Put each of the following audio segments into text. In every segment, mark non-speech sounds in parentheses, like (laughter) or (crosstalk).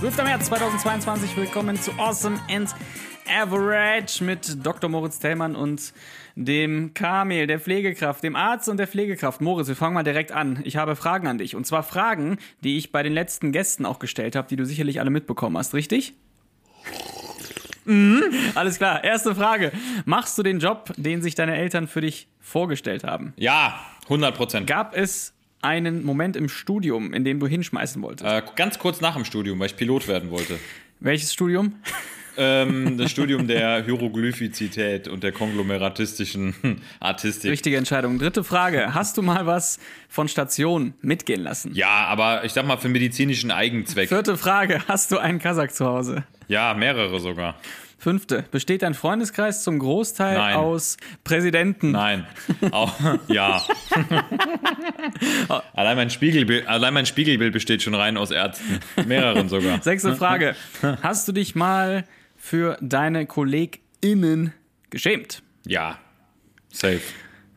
12. März 2022, willkommen zu Awesome and Average mit Dr. Moritz Tellmann und dem Kamel, der Pflegekraft, dem Arzt und der Pflegekraft. Moritz, wir fangen mal direkt an. Ich habe Fragen an dich. Und zwar Fragen, die ich bei den letzten Gästen auch gestellt habe, die du sicherlich alle mitbekommen hast, richtig? Mhm, alles klar. Erste Frage. Machst du den Job, den sich deine Eltern für dich vorgestellt haben? Ja, 100 Prozent. Gab es einen Moment im Studium, in dem du hinschmeißen wolltest? Äh, ganz kurz nach dem Studium, weil ich Pilot werden wollte. Welches Studium? Ähm, das (laughs) Studium der Hieroglyphizität und der konglomeratistischen (laughs) Artistik. Richtige Entscheidung. Dritte Frage. Hast du mal was von Station mitgehen lassen? Ja, aber ich sag mal für medizinischen Eigenzweck. Vierte Frage. Hast du einen Kasach zu Hause? Ja, mehrere sogar. Fünfte. Besteht dein Freundeskreis zum Großteil Nein. aus Präsidenten? Nein. Auch, (laughs) ja. allein, mein Spiegelbild, allein mein Spiegelbild besteht schon rein aus Ärzten. Mehreren sogar. Sechste Frage. Hast du dich mal für deine KollegInnen geschämt? Ja. Safe.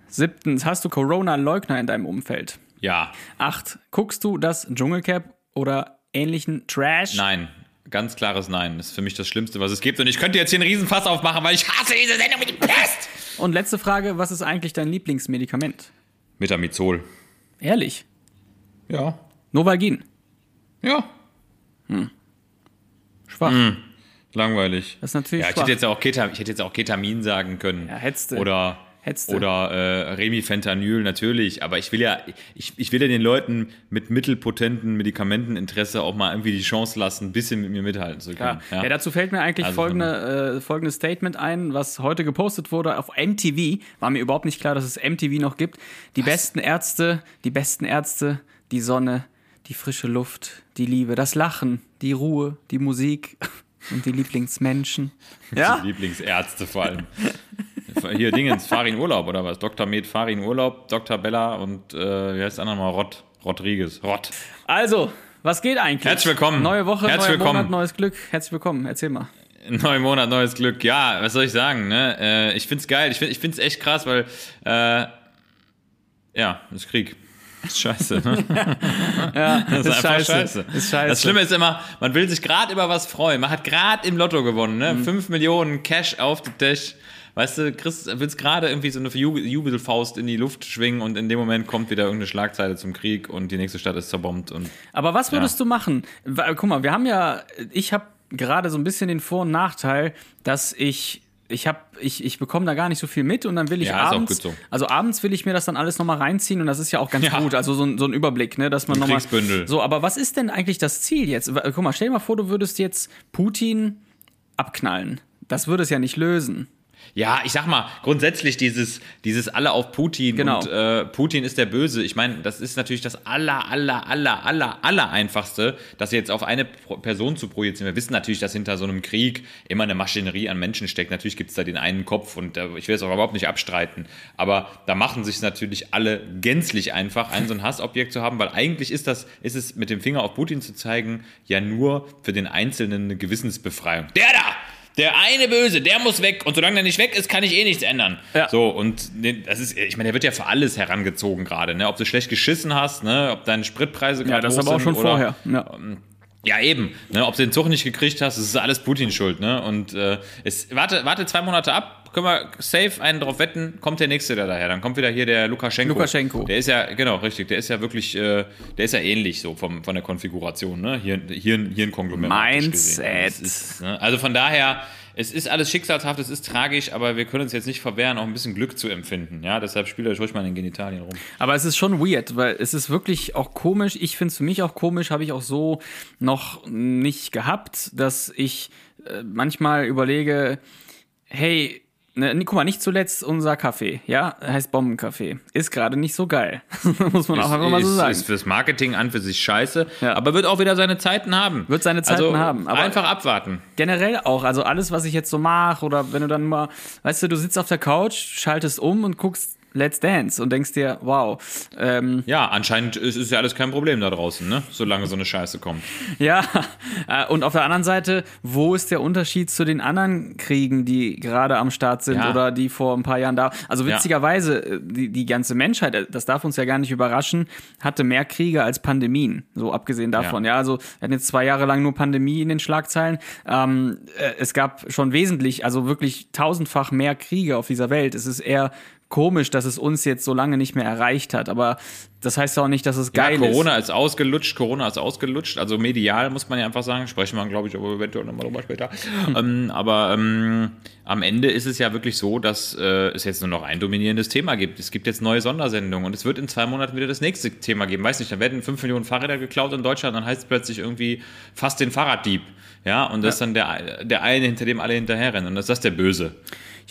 Siebtens. Hast du Corona-Leugner in deinem Umfeld? Ja. Acht. Guckst du das Dschungelcap oder ähnlichen Trash? Nein. Ganz klares Nein. Das ist für mich das Schlimmste, was es gibt. Und ich könnte jetzt hier einen Riesenfass aufmachen, weil ich hasse diese Sendung mit die Pest. Und letzte Frage. Was ist eigentlich dein Lieblingsmedikament? Metamizol. Ehrlich? Ja. Novalgin. Ja. Schwach. Langweilig. Das ist natürlich ja, ich schwach. hätte jetzt auch Ketamin, ich hätte jetzt auch Ketamin sagen können. Ja, hättest du. Oder Hättest oder äh, Remifentanyl natürlich, aber ich will ja ich, ich will ja den Leuten mit mittelpotenten Medikamenteninteresse auch mal irgendwie die Chance lassen, ein bisschen mit mir mithalten zu können. Ja. Ja. dazu fällt mir eigentlich Also folgende, äh, folgendes Statement ein, was heute gepostet wurde auf MTV. War mir überhaupt nicht klar, dass es MTV noch gibt. Die besten Ärzte, die besten Ärzte, die Sonne, die frische Luft, die Liebe, das Lachen, die Ruhe, die Musik (laughs) und die Lieblingsmenschen. Ja? Die Lieblingsärzte vor allem. (laughs) Hier Dingens, Farin Urlaub oder was? Dr. Med Farin Urlaub, Dr. Bella und äh, wie heißt der andere mal? Rott. Rodriguez. Rott. Also, was geht eigentlich? Herzlich willkommen. Neue Woche, Herzlich neuer willkommen. Monat, neues Glück. Herzlich willkommen. Erzähl mal. Neuen Monat, neues Glück. Ja, was soll ich sagen? Ne? Äh, ich find's geil. Ich find, ich find's echt krass, weil äh, ja, ist Krieg. (laughs) Ist scheiße. Ne? (laughs) Ja, Das ist, einfach scheiße. Ist scheiße. Das Schlimme ist immer, man will sich gerade über was freuen. Man hat gerade im Lotto gewonnen, ne? Mhm. 5 Millionen Cash auf den Tisch. Weißt du, Chris willst gerade irgendwie so eine Ju- Jubelfaust in die Luft schwingen und in dem Moment kommt wieder irgendeine Schlagzeile zum Krieg und die nächste Stadt ist zerbombt und Aber was würdest Ja. du machen? Guck mal, wir haben ja, ich habe gerade so ein bisschen den Vor- und Nachteil, dass ich ich habe ich, ich bekomme da gar nicht so viel mit und dann will ich Ja, abends so. also abends will ich mir das dann alles nochmal reinziehen und das ist ja auch ganz Ja. gut also so, ein- so ein Überblick ne dass man nochmal so aber was ist denn eigentlich das Ziel jetzt guck mal stell dir mal vor du würdest jetzt Putin abknallen das würde es ja nicht lösen Ja, ich sag mal, grundsätzlich dieses, dieses alle auf Putin Genau. und äh, Putin ist der Böse. Ich meine, das ist natürlich das aller, aller, aller, aller, aller einfachste, das jetzt auf eine Person zu projizieren. Wir wissen natürlich, dass hinter so einem Krieg immer eine Maschinerie an Menschen steckt. Natürlich gibt es da den einen Kopf und äh, ich will es auch überhaupt nicht abstreiten. Aber da machen sich natürlich alle gänzlich einfach, ein so ein Hassobjekt zu haben, weil eigentlich ist das, ist es mit dem Finger auf Putin zu zeigen, ja nur für den Einzelnen eine Gewissensbefreiung. Der da! Der eine Böse, der muss weg. Und solange der nicht weg ist, kann ich eh nichts ändern. Ja. So, und das ist, ich meine, der wird ja für alles herangezogen gerade, ne? Ob du schlecht geschissen hast, ne? Ob deine Spritpreise ja gerade das hoch aber auch schon oder, vorher ja. Ja, eben. Ne? Ob du den Zug nicht gekriegt hast, das ist alles Putins Schuld, ne? Und äh, es, warte, warte zwei Monate ab, können wir safe einen drauf wetten, kommt der nächste da daher. Dann kommt wieder hier der Lukaschenko. Lukaschenko. Der ist ja, genau, richtig, der ist ja wirklich, äh, der ist ja ähnlich so vom, von der Konfiguration, ne? Hier, hier, hier ein Konglomerat. Mindset. Das ist, ne? Also von daher, es ist alles schicksalshaft, es ist tragisch, aber wir können uns jetzt nicht verwehren, auch ein bisschen Glück zu empfinden. Ja, deshalb spielt euch ruhig mal in den Genitalien rum. Aber es ist schon weird, weil es ist wirklich auch komisch. Ich finde es für mich auch komisch, habe ich auch so noch nicht gehabt, dass ich äh, manchmal überlege, hey, Ne, guck mal, nicht zuletzt unser Kaffee, ja, heißt Bombenkaffee. Ist gerade nicht so geil. (laughs) Muss man auch einfach mal so sagen. Ist fürs Marketing an für sich scheiße, Ja. aber wird auch wieder seine Zeiten haben. Wird seine Zeiten also, haben, aber- einfach abwarten. Generell auch, also alles, was ich jetzt so mache, oder wenn du dann mal, weißt du, du sitzt auf der Couch, schaltest um und guckst Let's Dance und denkst dir, wow, ähm, Ja, anscheinend ist, ist ja alles kein Problem da draußen, ne? Solange so eine Scheiße kommt. Ja, äh, und auf der anderen Seite, wo ist der Unterschied zu den anderen Kriegen, die gerade am Start sind Ja. oder die vor ein paar Jahren da? Also Ja. witzigerweise, äh, die, die ganze Menschheit, äh, das darf uns ja gar nicht überraschen, hatte mehr Kriege als Pandemien. So abgesehen davon. Ja, also wir hatten jetzt zwei Jahre lang nur Pandemie in den Schlagzeilen. Ähm, äh, es gab schon wesentlich, also wirklich tausendfach mehr Kriege auf dieser Welt. Es ist eher komisch, dass es uns jetzt so lange nicht mehr erreicht hat. Aber das heißt ja auch nicht, dass es geil ja, ist. Corona ist. ausgelutscht, Corona ist ausgelutscht. Also medial muss man ja einfach sagen. Sprechen wir, glaube ich, aber eventuell nochmal drüber später. ähm, aber ähm, am Ende ist es ja wirklich so, dass äh, es jetzt nur noch ein dominierendes Thema gibt. Es gibt jetzt neue Sondersendungen und es wird in zwei Monaten wieder das nächste Thema geben. Weiß nicht, dann werden fünf Millionen Fahrräder geklaut in Deutschland, dann heißt es plötzlich irgendwie fast den Fahrraddieb. Ja, und das ist dann der, der eine, hinter dem alle hinterherrennen. Und das ist das der Böse.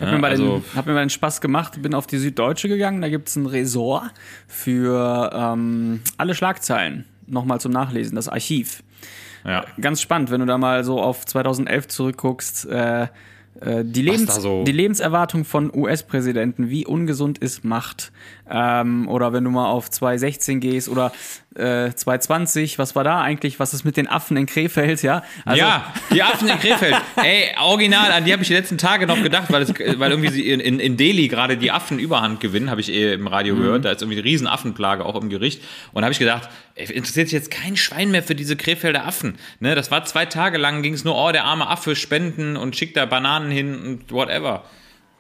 Ich habe mir, also- den- hab mir mal den Spaß gemacht, bin auf die Süddeutsche gegangen, da gibt's ein Ressort für ähm, alle Schlagzeilen. Nochmal zum Nachlesen, das Archiv. Ja. Ganz spannend, wenn du da mal so auf 2011 zurückguckst. Äh, äh, die, Lebens so- die Lebenserwartung von US-Präsidenten, wie ungesund ist Macht. Ähm, oder wenn du mal auf 2016 gehst oder äh, 2020, was war da eigentlich? Was ist mit den Affen in Krefeld? Ja, also, ja, die Affen in Krefeld. (laughs) Ey, original, an die habe ich die letzten Tage noch gedacht, weil, es, weil irgendwie sie in, in, in Delhi gerade die Affen überhand gewinnen, habe ich eh im Radio Mhm. gehört. Da ist irgendwie eine riesen Affenplage auch im Gericht. Und da habe ich gedacht, ey, interessiert sich jetzt kein Schwein mehr für diese Krefelder Affen. Ne, das war zwei Tage lang, ging es nur, oh, der arme Affe spenden und schickt da Bananen hin und whatever.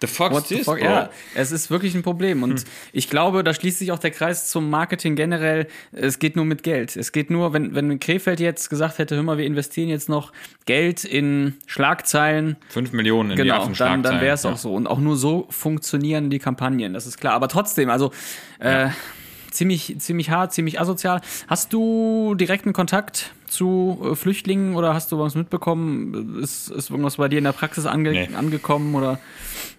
The fuck's What the this, fuck? Ja, es ist wirklich ein Problem. Und ich glaube, da schließt sich auch der Kreis zum Marketing generell. Es geht nur mit Geld. Es geht nur, wenn, wenn Krefeld jetzt gesagt hätte, hör mal, wir investieren jetzt noch Geld in Schlagzeilen, Fünf Millionen in die genau, dann, Affenschlagzeilen. dann wäre es ja. auch so. Und auch nur so funktionieren die Kampagnen, das ist klar. Aber trotzdem, also äh, ziemlich, ziemlich hart, ziemlich asozial. Hast du direkten Kontakt zu äh, Flüchtlingen oder hast du was mitbekommen? Ist, ist irgendwas bei dir in der Praxis ange Nee. angekommen? Oder?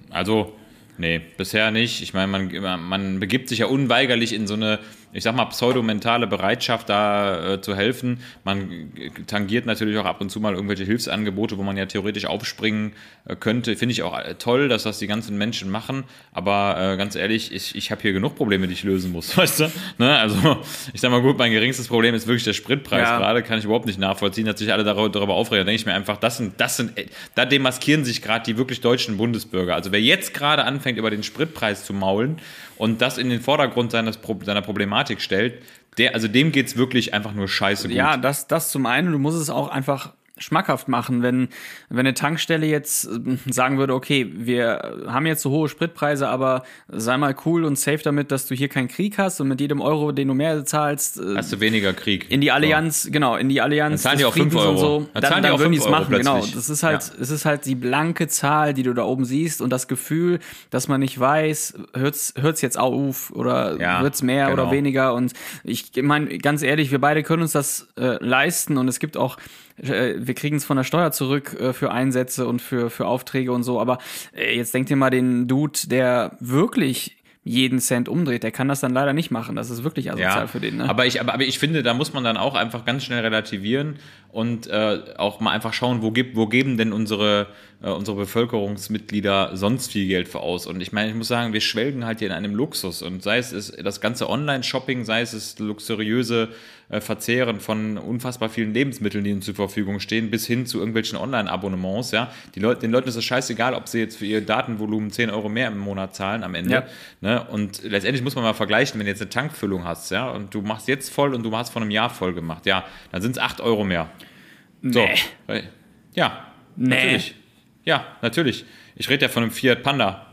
Also, nee, bisher nicht. Ich meine, man, man begibt sich ja unweigerlich in so eine, ich sag mal, pseudomentale Bereitschaft, da äh, zu helfen. Man tangiert natürlich auch ab und zu mal irgendwelche Hilfsangebote, wo man ja theoretisch aufspringen äh, könnte. Finde ich auch äh, toll, dass das die ganzen Menschen machen. Aber äh, ganz ehrlich, ich, ich habe hier genug Probleme, die ich lösen muss, (laughs) weißt du? Ne? Also, ich sag mal gut, mein geringstes Problem ist wirklich der Spritpreis Ja. gerade. Kann ich überhaupt nicht nachvollziehen, dass sich alle darüber, darüber aufregen. Da denke ich mir einfach, das sind, das sind, äh, da demaskieren sich gerade die wirklich deutschen Bundesbürger. Also wer jetzt gerade anfängt, über den Spritpreis zu maulen und das in den Vordergrund seines, seiner Problematik stellt, der, also dem geht's wirklich einfach nur scheiße gut. Ja, das, das zum einen. Du musst es auch einfach schmackhaft machen, wenn, wenn eine Tankstelle jetzt äh, sagen würde, okay, wir haben jetzt so hohe Spritpreise, aber sei mal cool und safe damit, dass du hier keinen Krieg hast und mit jedem Euro, den du mehr zahlst, äh, Hast du weniger Krieg. in die Allianz, genau, in die Allianz Dann zahlen die auch Friedens und Euro. so, Dann dann, zahlen die dann auch würden die es machen, genau. Das ist halt, Ja. es ist halt die blanke Zahl, die du da oben siehst und das Gefühl, dass man nicht weiß, hört's, hört's jetzt auf oder Ja, wird's mehr genau. oder weniger und ich meine, ganz ehrlich, wir beide können uns das äh, leisten und es gibt auch wir kriegen es von der Steuer zurück äh, für Einsätze und für, für Aufträge und so. Aber äh, jetzt denkt ihr mal den Dude, der wirklich jeden Cent umdreht, der kann das dann leider nicht machen. Das ist wirklich asozial für den. Ne? Aber ich, aber, aber ich finde, da muss man dann auch einfach ganz schnell relativieren und äh, auch mal einfach schauen, wo, gibt, wo geben denn unsere, äh, unsere Bevölkerungsmitglieder sonst viel Geld für aus. Und ich meine, ich muss sagen, wir schwelgen halt hier in einem Luxus. Und sei es, das ganze Online-Shopping, sei es das luxuriöse äh, Verzehren von unfassbar vielen Lebensmitteln, die ihnen zur Verfügung stehen, bis hin zu irgendwelchen Online-Abonnements. Ja? Die Leute, den Leuten ist es scheißegal, ob sie jetzt für ihr Datenvolumen 10 Euro mehr im Monat zahlen am Ende. Ja. Ne? Und letztendlich muss man mal vergleichen, wenn du jetzt eine Tankfüllung hast, ja, und du machst jetzt voll und du hast vor einem Jahr voll gemacht, ja, dann sind es 8 Euro mehr. So. Nee. Äh, Ja, Nee. natürlich. Ja, natürlich. Ich rede ja von einem Fiat Panda.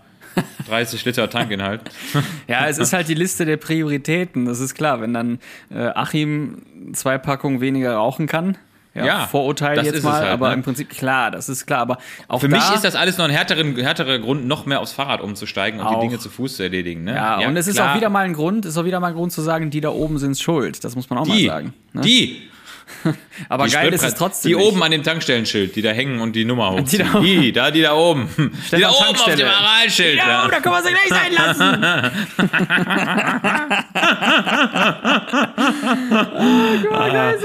30 Liter Tankinhalt. (laughs) Ja, es ist halt die Liste der Prioritäten, das ist klar. Wenn dann äh, Achim zwei Packungen weniger rauchen kann, ja, Ja, Vorurteil jetzt ist mal, halt, aber ne? im Prinzip klar, das ist klar. Aber auch Für da, mich ist das alles noch ein härteren, härterer Grund, noch mehr aufs Fahrrad umzusteigen und Auch. die Dinge zu Fuß zu erledigen. Ne? Ja, und es ist klar. auch wieder mal ein Grund, ist auch wieder mal ein Grund zu sagen, die da oben sind schuld. Das muss man auch die, mal sagen. Ne? die, (laughs) Aber Die geil ist es trotzdem. Die nicht. oben an dem Tankstellenschild, die da hängen und die Nummer hochziehen. da- Die, da, die da oben. Die da oben auf dem Aralschild. Ja, da können wir sie gleich sein lassen.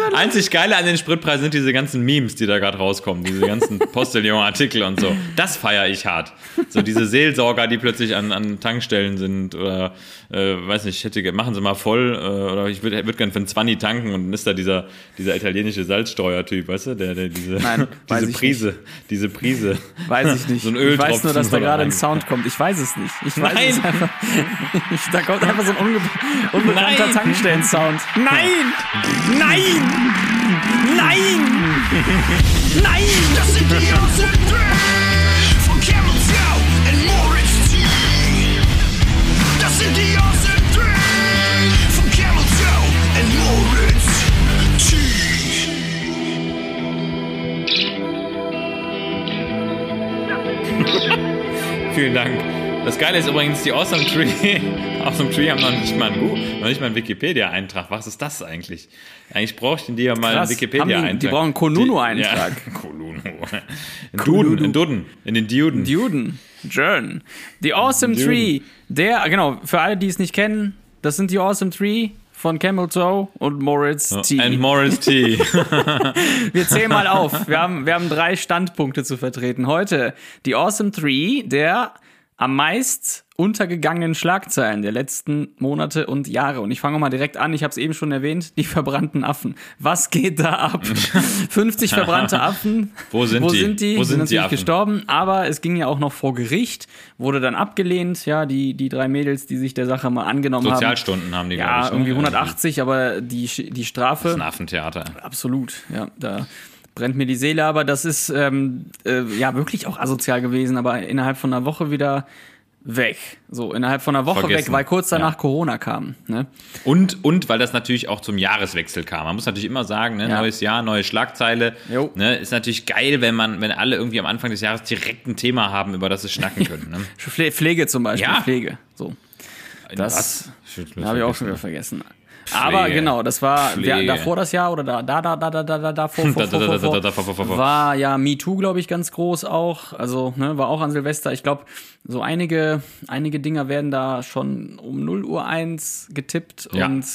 (laughs) Einzig geile an den Spritpreisen sind diese ganzen Memes, die da gerade rauskommen, diese ganzen (laughs) Postillon-Artikel und so. Das feiere ich hart. So diese Seelsorger, die plötzlich an, an Tankstellen sind oder, äh, weiß nicht, ich hätte, machen sie mal voll äh, oder ich würde würd gerne für einen 20 tanken und dann ist da dieser, dieser italienische Salzsteuertyp, weißt du, der, der diese, Nein, (laughs) diese Prise, diese Prise. Weiß ich nicht. (laughs) So ein ich weiß nur, dass da gerade ein. Sound kommt. Ich weiß es nicht. Ich weiß Nein. es einfach. Da kommt einfach so ein unge unbekannter. Tankstellen-Sound. Nein! Nein! Nein! Nein! Das sind die Vielen Dank. Das Geile ist übrigens, die Awesome Tree, (laughs) Awesome Tree haben noch nicht mal einen, Gu- noch nicht mal einen Wikipedia-Eintrag. Was ist das eigentlich? Eigentlich bräuchten die ja mal Krass. einen Wikipedia-Eintrag. Die- die brauchen einen Konunu-Eintrag. Die- Ja, (laughs) Konunu. Ein Duden, ein Duden, in den Duden. Duden. Jern. The Awesome Tree. Der, genau, für alle, die es nicht kennen, das sind die Awesome Tree von Camel Toe und Moritz T. And Morris T. (laughs) Wir zählen mal auf. Wir haben, wir haben drei Standpunkte zu vertreten. Heute die Awesome Three der am meist untergegangenen Schlagzeilen der letzten Monate und Jahre. Und ich fange mal direkt an. Ich habe es eben schon erwähnt. Die verbrannten Affen. Was geht da ab? (laughs) 50 verbrannte (laughs) Affen. Wo sind Wo die? sind die? Wo sind die natürlich Affen? gestorben. Aber es ging ja auch noch vor Gericht. Wurde dann abgelehnt. Ja, die, die drei Mädels, die sich der Sache mal angenommen haben. Sozialstunden haben die, Ja, ich. ne? irgendwie 180, aber die, die Strafe. Das ist ein Affentheater. Absolut, ja, da brennt mir die Seele, aber das ist ähm, äh, ja wirklich auch asozial gewesen, aber innerhalb von einer Woche wieder weg. So, innerhalb von einer Woche Vergessen. weg, weil kurz danach Ja. Corona kam. Ne? Und, und weil das natürlich auch zum Jahreswechsel kam. Man muss natürlich immer sagen, ne, Ja. neues Jahr, neue Schlagzeile. Jo. Ne, ist natürlich geil, wenn man, wenn alle irgendwie am Anfang des Jahres direkt ein Thema haben, über das sie schnacken (laughs) können. Ne? Pfle Pflege zum Beispiel, Ja. Pflege. So, das Was? habe ich auch schon wieder vergessen. Aber genau, das war davor das Jahr oder da, da, da, da, da, da, davor, war ja MeToo, glaube ich, ganz groß auch. Also, ne, war auch an Silvester. Ich glaube, so einige, einige Dinger werden da schon um 0 Uhr 1 getippt ja. und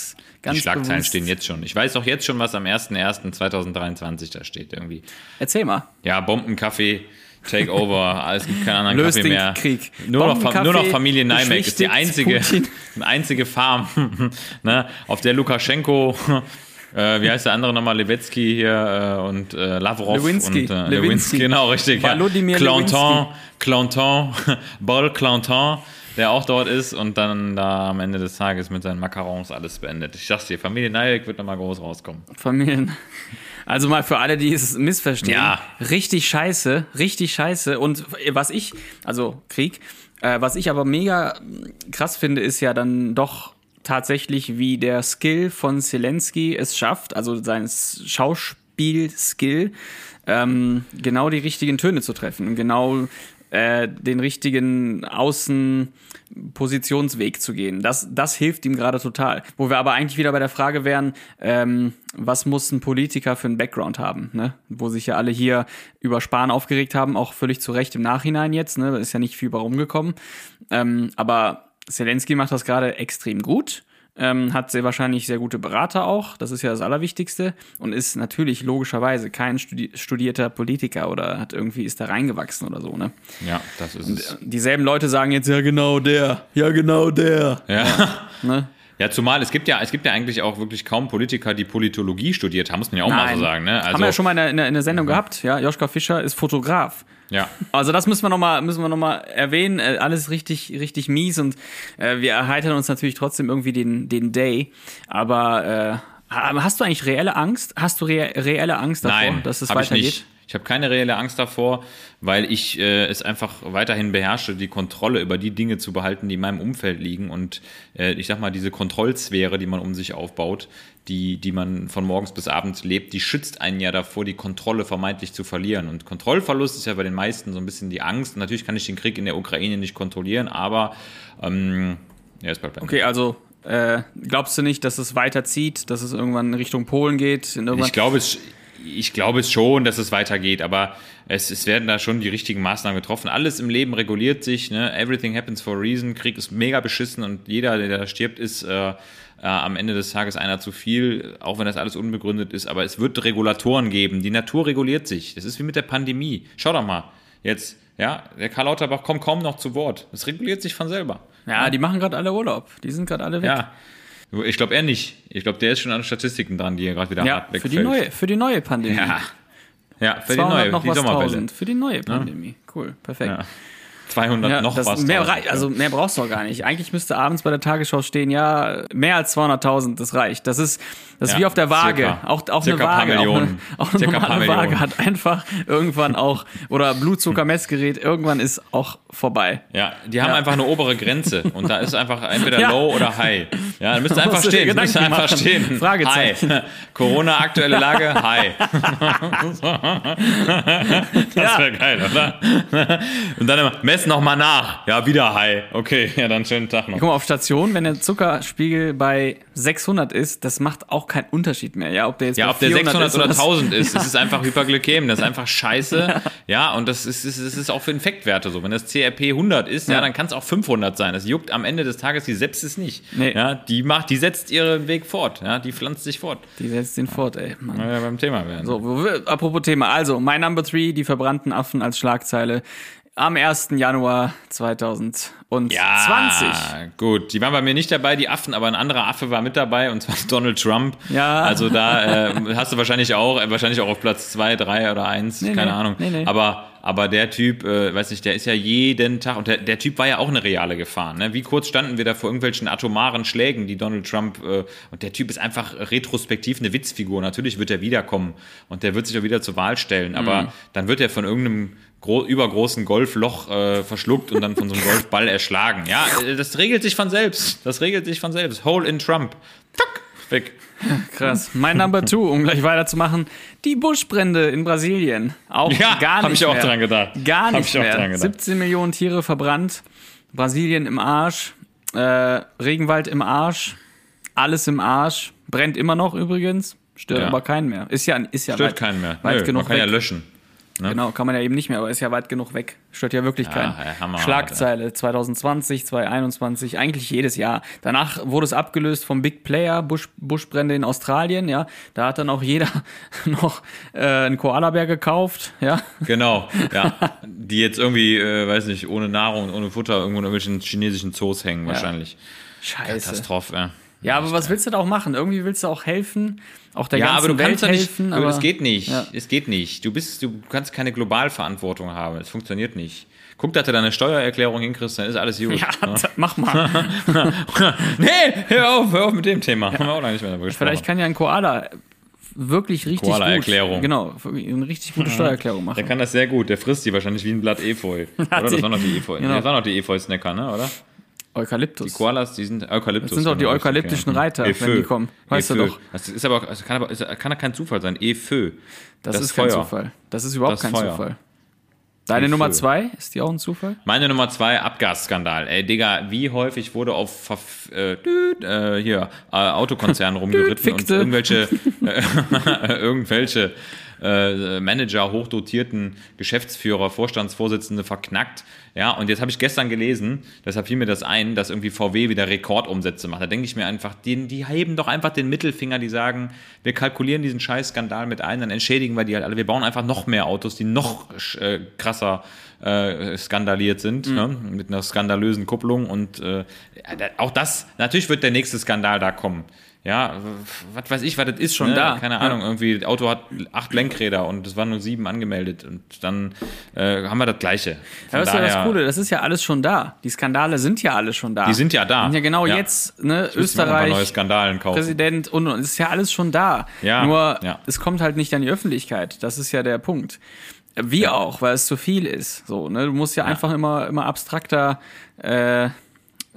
ganz Die Schlagzeilen bewusst. stehen jetzt schon. Ich weiß auch jetzt schon, was am 01.01.2023 da steht irgendwie. Erzähl mal. Ja, Bombenkaffee Takeover, es gibt keinen anderen Löst Kaffee mehr. Krieg. Nur noch, nur noch Familie Neimek ist die einzige, Putin. (laughs) einzige Farm, (laughs) ne, auf der Lukaschenko, (laughs) äh, wie heißt der andere nochmal, Lewitzki hier äh, und äh, Lavrov Lewinsky. und äh, Lewinsky. Lewinsky, genau, richtig. Ja. Volodymyr Clanton, Clanton, Bol Clanton, der auch dort ist und dann da am Ende des Tages mit seinen Macarons alles beendet. Ich sag's dir, Familie Neimek wird nochmal groß rauskommen. Familien. Also mal für alle, die es missverstehen. Ja. Richtig scheiße, richtig scheiße. Und was ich, also Krieg, äh, was ich aber mega krass finde, ist ja dann doch tatsächlich, wie der Skill von Zelensky es schafft, also sein Schauspiel-Skill, ähm, genau die richtigen Töne zu treffen und genau äh, den richtigen Außenpositionsweg zu gehen. Das, das hilft ihm gerade total. Wo wir aber eigentlich wieder bei der Frage wären, ähm, was muss ein Politiker für einen Background haben, ne? Wo sich ja alle hier über Spahn aufgeregt haben, auch völlig zu Recht im Nachhinein jetzt, ne? Da ist ja nicht viel bei rumgekommen. Ähm, aber Zelensky macht das gerade extrem gut. Ähm, hat sehr wahrscheinlich sehr gute Berater auch, das ist ja das Allerwichtigste und ist natürlich logischerweise kein studi studierter Politiker oder hat irgendwie ist da reingewachsen oder so, ne? Ja, das ist es. Dieselben Leute sagen jetzt, ja genau der, ja genau der. Ja. Ne? Ja, zumal es gibt ja, es gibt ja eigentlich auch wirklich kaum Politiker, die Politologie studiert haben, muss man ja auch mal so sagen. Ne? Also, Haben wir ja schon mal in der, in der, in der Sendung gehabt, ja, Joschka Fischer ist Fotograf. ja. Also das müssen wir nochmal müssen wir noch mal erwähnen. Äh, alles richtig richtig mies und äh, wir erheitern uns natürlich trotzdem irgendwie den den Day. Aber äh, ha- hast du eigentlich reelle Angst? Hast du rea reelle Angst davor, Nein, dass es habe ich weitergeht? nicht. Ich habe keine reelle Angst davor, weil ich äh, es einfach weiterhin beherrsche, die Kontrolle über die Dinge zu behalten, die in meinem Umfeld liegen. Und äh, ich sag mal, diese Kontrollsphäre, die man um sich aufbaut, die, die man von morgens bis abends lebt, die schützt einen ja davor, die Kontrolle vermeintlich zu verlieren. Und Kontrollverlust ist ja bei den meisten so ein bisschen die Angst. Und natürlich kann ich den Krieg in der Ukraine nicht kontrollieren, aber ähm, ja, ist bald beendet. Okay, also Äh, glaubst du nicht, dass es weiterzieht, dass es irgendwann in Richtung Polen geht? Ich glaube es, ich glaube es schon, dass es weitergeht, aber es, es werden da schon die richtigen Maßnahmen getroffen. Alles im Leben reguliert sich, ne? Everything happens for a reason. Krieg ist mega beschissen und jeder, der da stirbt, ist äh, äh, am Ende des Tages einer zu viel, auch wenn das alles unbegründet ist. Aber es wird Regulatoren geben. Die Natur reguliert sich. Das ist wie mit der Pandemie. Schau doch mal. Jetzt, ja, der Karl Lauterbach kommt kaum noch zu Wort. Es reguliert sich von selber. ja, die machen gerade alle Urlaub. Die sind gerade alle weg. Ja. Ich glaube er nicht. Ich glaube, der ist schon an Statistiken dran, die er gerade wieder Ja, hart für die neue, für die neue Pandemie. Ja. Ja, für die 200 neue, noch die was Sommerwelle. tausend. Für die neue Pandemie. Cool, perfekt. Ja. 200 Ja, noch was. mehr, tausend. rei- also mehr brauchst du auch gar nicht. Eigentlich müsste abends bei der Tagesschau stehen, ja, mehr als 200.000, das reicht. Das ist, das ist Ja, wie auf der Waage. circa. Auch, auch Circa eine paar Waage. Auch eine, Millionen. (laughs) auch eine Circa paar normale Waage hat einfach irgendwann auch, oder Blutzuckermessgerät, irgendwann ist auch vorbei. Ja, die haben Ja. einfach eine obere Grenze und da ist einfach entweder (laughs) low oder high. Ja, dann müsst ihr einfach stehen. Müsst ihr einfach machen. stehen. Fragezeichen. Hi. (laughs) Corona, aktuelle Lage, hi. Das wäre geil, oder? Und dann immer, mess nochmal nach. Ja, wieder hi. Okay, ja, dann schönen Tag noch. Guck mal, auf Station, wenn der Zuckerspiegel bei 600 ist, das macht auch keinen Unterschied mehr. Ja, ob der jetzt Ja, bei ob der 400 600 ist oder das- 1000 ist, (laughs) das ist einfach Hyperglykäm, das ist einfach scheiße. (laughs) Ja, und das ist, ist, das ist auch für Infektwerte so. Wenn das CRP 100 ist, ja, Ja. dann kann es auch 500 sein. Das juckt am Ende des Tages die Sepsis nicht. Nee. Ja, die macht, die setzt ihren Weg fort. Ja, die pflanzt sich fort. Die setzt den fort, ey. Mann. Wir beim Thema werden. So, apropos Thema. Also, mein Number 3, die verbrannten Affen als Schlagzeile am 1. Januar 2020. Ja, gut. Die waren bei mir nicht dabei, die Affen, aber ein anderer Affe war mit dabei und zwar (laughs) Donald Trump. Ja. Also da äh, hast du wahrscheinlich auch, äh, wahrscheinlich auch auf Platz zwei, drei oder eins, Nee, keine nee, Ahnung. nee, nee. Aber, aber der Typ, äh, weiß nicht, der ist ja jeden Tag, und der, der Typ war ja auch eine reale Gefahr. Ne? Wie kurz standen wir da vor irgendwelchen atomaren Schlägen, die Donald Trump, äh, und der Typ ist einfach retrospektiv eine Witzfigur. Natürlich wird er wiederkommen und der wird sich auch wieder zur Wahl stellen, aber Mhm. dann wird er von irgendeinem gro übergroßen Golfloch äh, verschluckt und dann von so einem (laughs) Golfball erschlagen. Ja, äh, das regelt sich von selbst. Das regelt sich von selbst. Hole in Trump. Tuck, weg. Krass. Mein Number 2, um gleich weiterzumachen, die Buschbrände in Brasilien. Auch Ja, gar hab nicht ich auch mehr. dran gedacht. Gar Hab nicht mehr. dran gedacht. 17 Millionen Tiere verbrannt, Brasilien im Arsch, äh, Regenwald im Arsch, alles im Arsch, brennt immer noch übrigens, stört Ja. aber keinen mehr. Ist ja, ist ja Stört weit, keinen mehr. weit Nö, genug man kann weg. ja löschen. Genau, kann man ja eben nicht mehr, aber ist ja weit genug weg. Stört ja wirklich keinen. ja, Hammer, Schlagzeile 2020, 2021, eigentlich jedes Jahr. Danach wurde es abgelöst vom Big Player, Busch, Buschbrände in Australien, ja. Da hat dann auch jeder (laughs) noch äh, einen Koalabär gekauft, ja. Genau, (laughs) ja. Die jetzt irgendwie, äh, weiß nicht, ohne Nahrung, ohne Futter irgendwo in irgendwelchen chinesischen Zoos hängen wahrscheinlich. Scheiße. Katastrophe, ja. Ja, aber was willst du da auch machen? Irgendwie willst du auch helfen, auch der Ja, ganzen aber du Welt kannst ja nicht, helfen. du, aber es geht nicht, Ja. es geht nicht. Du bist, du kannst keine Globalverantwortung haben, es funktioniert nicht. Guck, dass du deine Steuererklärung hinkriegst, dann ist alles gut. (laughs) Ja, mach mal. (laughs) nee, hör auf, hör auf mit dem Thema. Haben wir auch noch nicht mehr darüber gesprochen. Vielleicht kann ja ein Koala wirklich richtig gut. Koala-Erklärung. Genau, eine richtig gute Steuererklärung machen. Der kann das sehr gut. Der frisst die wahrscheinlich wie ein Blatt Efeu. (laughs) Oder? Das waren noch die Efeu. genau. Das waren noch die Efeu-Snacker, ne? Oder? Eukalyptus. Die Koalas, die sind Eukalyptus. Das sind doch die eukalyptischen Reiter, Efeu. wenn die kommen. Weißt du Efeu. doch. Das ist aber, das kann aber, kann kein Zufall sein. Efeu. Das, ist kein Zufall. Das ist überhaupt Das kein Feuer. Zufall. Deine Wie Nummer zwei, ist die auch ein Zufall? Meine Nummer zwei, Abgasskandal. Ey, Digga, wie häufig wurde auf äh, düt, äh, hier äh, Autokonzernen (laughs) rumgeritten und irgendwelche äh, (laughs) irgendwelche äh, Manager, hochdotierten Geschäftsführer, Vorstandsvorsitzende verknackt. Ja, und jetzt habe ich gestern gelesen, deshalb fiel mir das ein, dass irgendwie VW wieder Rekordumsätze macht. Da denke ich mir einfach, die, die heben doch einfach den Mittelfinger, die sagen, wir kalkulieren diesen scheiß Skandal mit ein, dann entschädigen wir die halt alle. Wir bauen einfach noch mehr Autos, die noch äh, krasser äh, skandaliert sind, Mhm. ne? mit einer skandalösen Kupplung. Und äh, auch das, natürlich wird der nächste Skandal da kommen. Ja, was weiß ich, was das ist Schon ne? da, Keine ja. Ahnung, irgendwie, das Auto hat acht Lenkräder und es waren nur sieben angemeldet. Und dann äh, haben wir das Gleiche. Von Ja, das ist ja das Coole, das ist ja alles schon da. Die Skandale sind ja alle schon da. Die sind ja da. Und ja, genau Ja. jetzt, ne, noch mal neue Österreich, Skandalen kaufen. Präsident und, und, es ist ja alles schon da. Ja, Nur, ja. es kommt halt nicht an die Öffentlichkeit. Das ist ja der Punkt. Wie auch, weil es zu viel ist. So, ne? Du musst ja, einfach immer, immer abstrakter äh,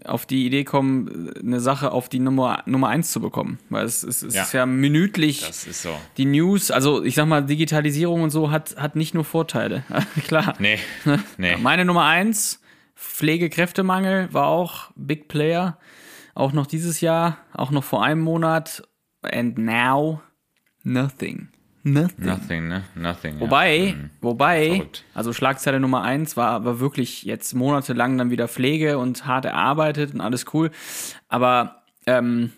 auf die Idee kommen, eine Sache auf die Nummer, Nummer eins zu bekommen. Weil es, es, es Ja. ist ja minütlich Das ist so. die News, also ich sag mal, Digitalisierung und so hat, hat nicht nur Vorteile. (laughs) Klar. Nee, nee. Meine Nummer eins, Pflegekräftemangel, war auch Big Player. auch noch dieses Jahr, auch noch vor einem Monat. And now, nothing. Nothing. Nothing, ne? Nothing. Wobei, ja. Mhm. wobei, Verrückt. also Schlagzeile Nummer eins war aber wirklich jetzt monatelang dann wieder Pflege und hart erarbeitet und alles cool. Aber ähm,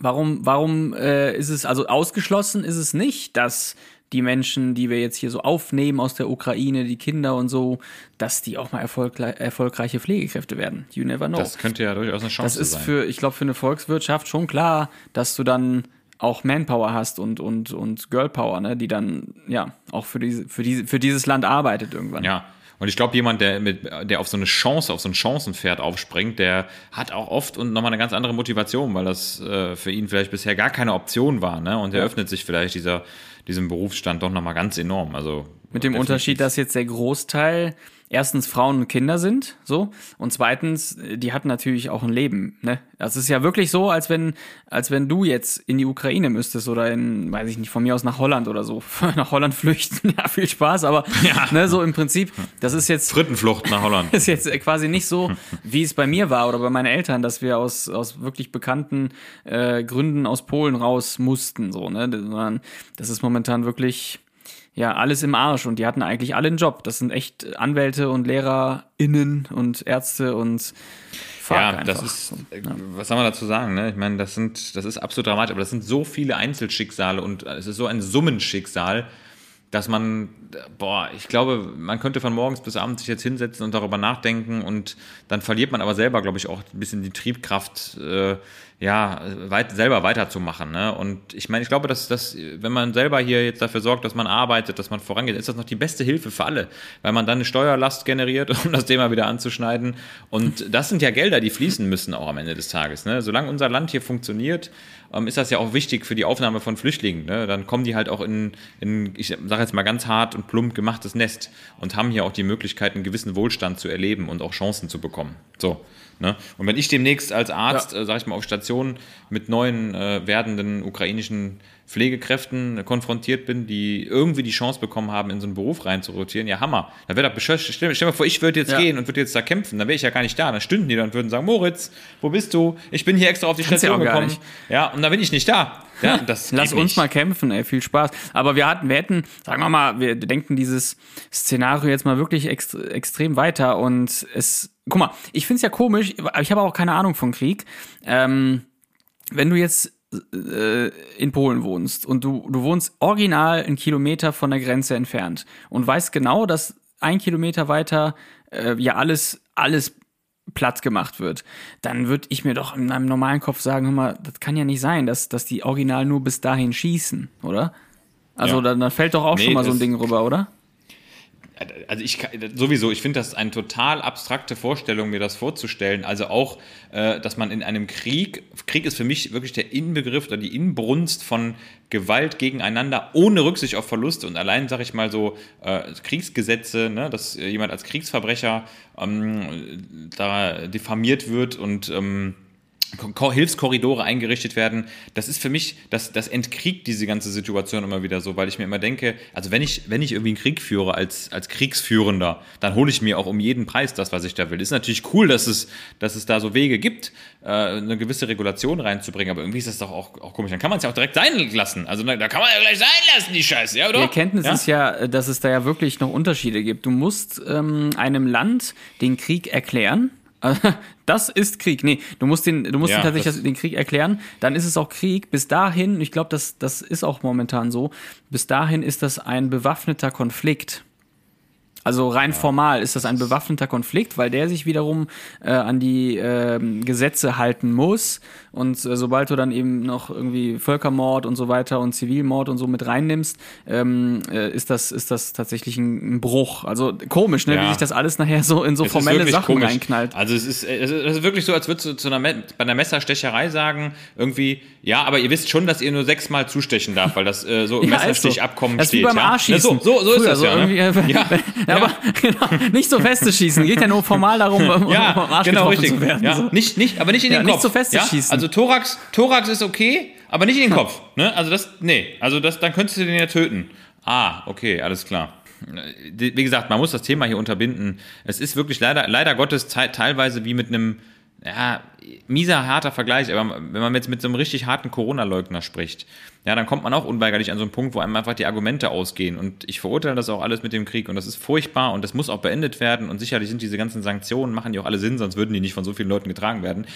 warum, warum äh, ist es, also ausgeschlossen ist es nicht, dass die Menschen, die wir jetzt hier so aufnehmen aus der Ukraine, die Kinder und so, dass die auch mal erfolgre erfolgreiche Pflegekräfte werden. You never know. Das könnte ja durchaus eine Chance Das ist sein. für, ich glaube, für eine Volkswirtschaft schon klar, dass du dann auch Manpower hast und, und, und Girlpower, ne, die dann, ja, auch für, diese, für, diese, für dieses Land arbeitet irgendwann. Ja. Und ich glaube, jemand, der, mit, der auf so eine Chance, auf so ein Chancenpferd aufspringt, der hat auch oft und nochmal eine ganz andere Motivation, weil das äh, für ihn vielleicht bisher gar keine Option war. Ne? Und er öffnet sich vielleicht dieser, diesem Berufsstand doch nochmal ganz enorm. Also Mit dem definitiv. Unterschied, dass jetzt der Großteil erstens Frauen und Kinder sind, so, und zweitens, die hatten natürlich auch ein Leben, ne? Das ist ja wirklich so, als wenn, als wenn du jetzt in die Ukraine müsstest oder in, weiß ich nicht, von mir aus nach Holland oder so, (laughs) nach Holland flüchten, (laughs) ja, viel Spaß, aber, (laughs) ne, so im Prinzip, das ist jetzt, Frittenflucht nach Holland. ist jetzt quasi nicht so, wie es bei mir war oder bei meinen Eltern, dass wir aus, aus wirklich bekannten äh, Gründen aus Polen raus mussten, so, ne, sondern das ist momentan wirklich, ja, alles im Arsch und die hatten eigentlich alle einen Job. Das sind echt Anwälte und LehrerInnen und Ärzte und fuck Ja, einfach. das ist, äh, was soll man dazu sagen, ne? Ich meine, das sind, das ist absolut dramatisch, aber das sind so viele Einzelschicksale und es ist so ein Summenschicksal, dass man, boah, ich glaube, man könnte von morgens bis abends sich jetzt hinsetzen und darüber nachdenken und dann verliert man aber selber, glaube ich, auch ein bisschen die Triebkraft, äh, ja, weit, selber weiterzumachen. Ne? Und ich meine, ich glaube, dass, dass, wenn man selber hier jetzt dafür sorgt, dass man arbeitet, dass man vorangeht, ist das noch die beste Hilfe für alle, weil man dann eine Steuerlast generiert, (laughs) um das Thema wieder anzuschneiden. Und das sind ja Gelder, die fließen müssen auch am Ende des Tages. Ne? Solange unser Land hier funktioniert, ähm, ist das ja auch wichtig für die Aufnahme von Flüchtlingen. Ne? Dann kommen die halt auch in, in ich sage jetzt mal ganz hart und plump gemachtes Nest und haben hier auch die Möglichkeit, einen gewissen Wohlstand zu erleben und auch Chancen zu bekommen. So. Ne? Und wenn ich demnächst als Arzt, äh, sage ich mal, auf Station mit neuen äh, werdenden ukrainischen Pflegekräften äh, konfrontiert bin, die irgendwie die Chance bekommen haben, in so einen Beruf reinzurotieren, ja Hammer. Da wäre das. Stell, stell dir mal vor, ich würde jetzt Ja. gehen und würde jetzt da kämpfen, dann wäre ich ja gar nicht da. Dann stünden die da und würden sagen, Moritz, wo bist du? Ich bin hier extra auf die Kannst Station gekommen. nicht. Ja, und da bin ich nicht da. Ja, (laughs) Lass uns nicht. mal kämpfen, ey, viel Spaß. Aber wir hatten, wir hätten, sagen wir mal, wir denken dieses Szenario jetzt mal wirklich ext extrem weiter und es, guck mal, ich find's ja komisch, ich habe auch keine Ahnung von Krieg. Ähm, wenn du jetzt äh, in Polen wohnst und du, du wohnst original einen Kilometer von der Grenze entfernt und weißt genau, dass ein Kilometer weiter äh, ja alles, alles platt gemacht wird, dann würde ich mir doch in meinem normalen Kopf sagen, hör mal, das kann ja nicht sein, dass, dass die original nur bis dahin schießen, oder? Also Ja. dann, dann fällt doch auch Nee, schon mal so ein Ding rüber, oder? Also ich sowieso, ich finde das eine total abstrakte Vorstellung, mir das vorzustellen. Also auch, äh, dass man in einem Krieg, Krieg ist für mich wirklich der Inbegriff oder die Inbrunst von Gewalt gegeneinander ohne Rücksicht auf Verluste. Und allein, sage ich mal so, äh, Kriegsgesetze, ne, dass jemand als Kriegsverbrecher ähm, da diffamiert wird und ähm, Hilfskorridore eingerichtet werden. Das ist für mich, das, das entkriegt diese ganze Situation immer wieder so, weil ich mir immer denke, also wenn ich, wenn ich irgendwie einen Krieg führe als, als Kriegsführender, dann hole ich mir auch um jeden Preis das, was ich da will. Ist natürlich cool, dass es, dass es da so Wege gibt, äh, eine gewisse Regulation reinzubringen, aber irgendwie ist das doch auch, auch komisch. Dann kann man es ja auch direkt sein lassen. Also da kann man ja gleich sein lassen, die Scheiße, ja, oder? Die Erkenntnis ja? ist ja, dass es da ja wirklich noch Unterschiede gibt. Du musst ähm, einem Land den Krieg erklären. (laughs) Das ist Krieg. Nee, du musst den, du musst Ja, den tatsächlich das- den Krieg erklären. Dann ist es auch Krieg. Bis dahin, ich glaube, das, das ist auch momentan so. Bis dahin ist das ein bewaffneter Konflikt. Also rein formal ist das ein bewaffneter Konflikt, weil der sich wiederum äh, an die ähm, Gesetze halten muss. Und äh, sobald du dann eben noch irgendwie Völkermord und so weiter und Zivilmord und so mit reinnimmst, ähm, äh, ist das ist das tatsächlich ein, ein Bruch. Also komisch, ne, Ja. wie sich das alles nachher so in so Es ist formelle Sachen komisch. reinknallt. Also es ist, es ist ist wirklich so, als würdest du zu einer, Me- bei einer Messerstecherei sagen, irgendwie, ja, aber ihr wisst schon, dass ihr nur sechsmal zustechen darf, weil das äh, so im Ja, ist so. Messerstechabkommen Das ist steht. wie beim ja? Ne, So, so, so ist Früher, das so ja. Ne? (laughs) ja. aber (laughs) genau, nicht so feste schießen. Geht ja nur formal darum, um Ja, am Arsch genau, richtig. zu werden. Ja. So. Nicht, nicht, aber nicht in den nicht Kopf. so feste schießen. Also Thorax, Thorax ist okay, aber nicht in den Kopf. Ne? Also das, nee, also das, dann könntest du den ja töten. Ah, okay, alles klar. Wie gesagt, man muss das Thema hier unterbinden. Es ist wirklich leider, leider Gottes te- teilweise wie mit einem ja, mieser, harter Vergleich, aber wenn man jetzt mit so einem richtig harten Corona-Leugner spricht, ja, dann kommt man auch unweigerlich an so einen Punkt, wo einem einfach die Argumente ausgehen. Und ich verurteile das auch alles mit dem Krieg und das ist furchtbar und das muss auch beendet werden. Und sicherlich sind diese ganzen Sanktionen, machen die auch alle Sinn, sonst würden die nicht von so vielen Leuten getragen werden.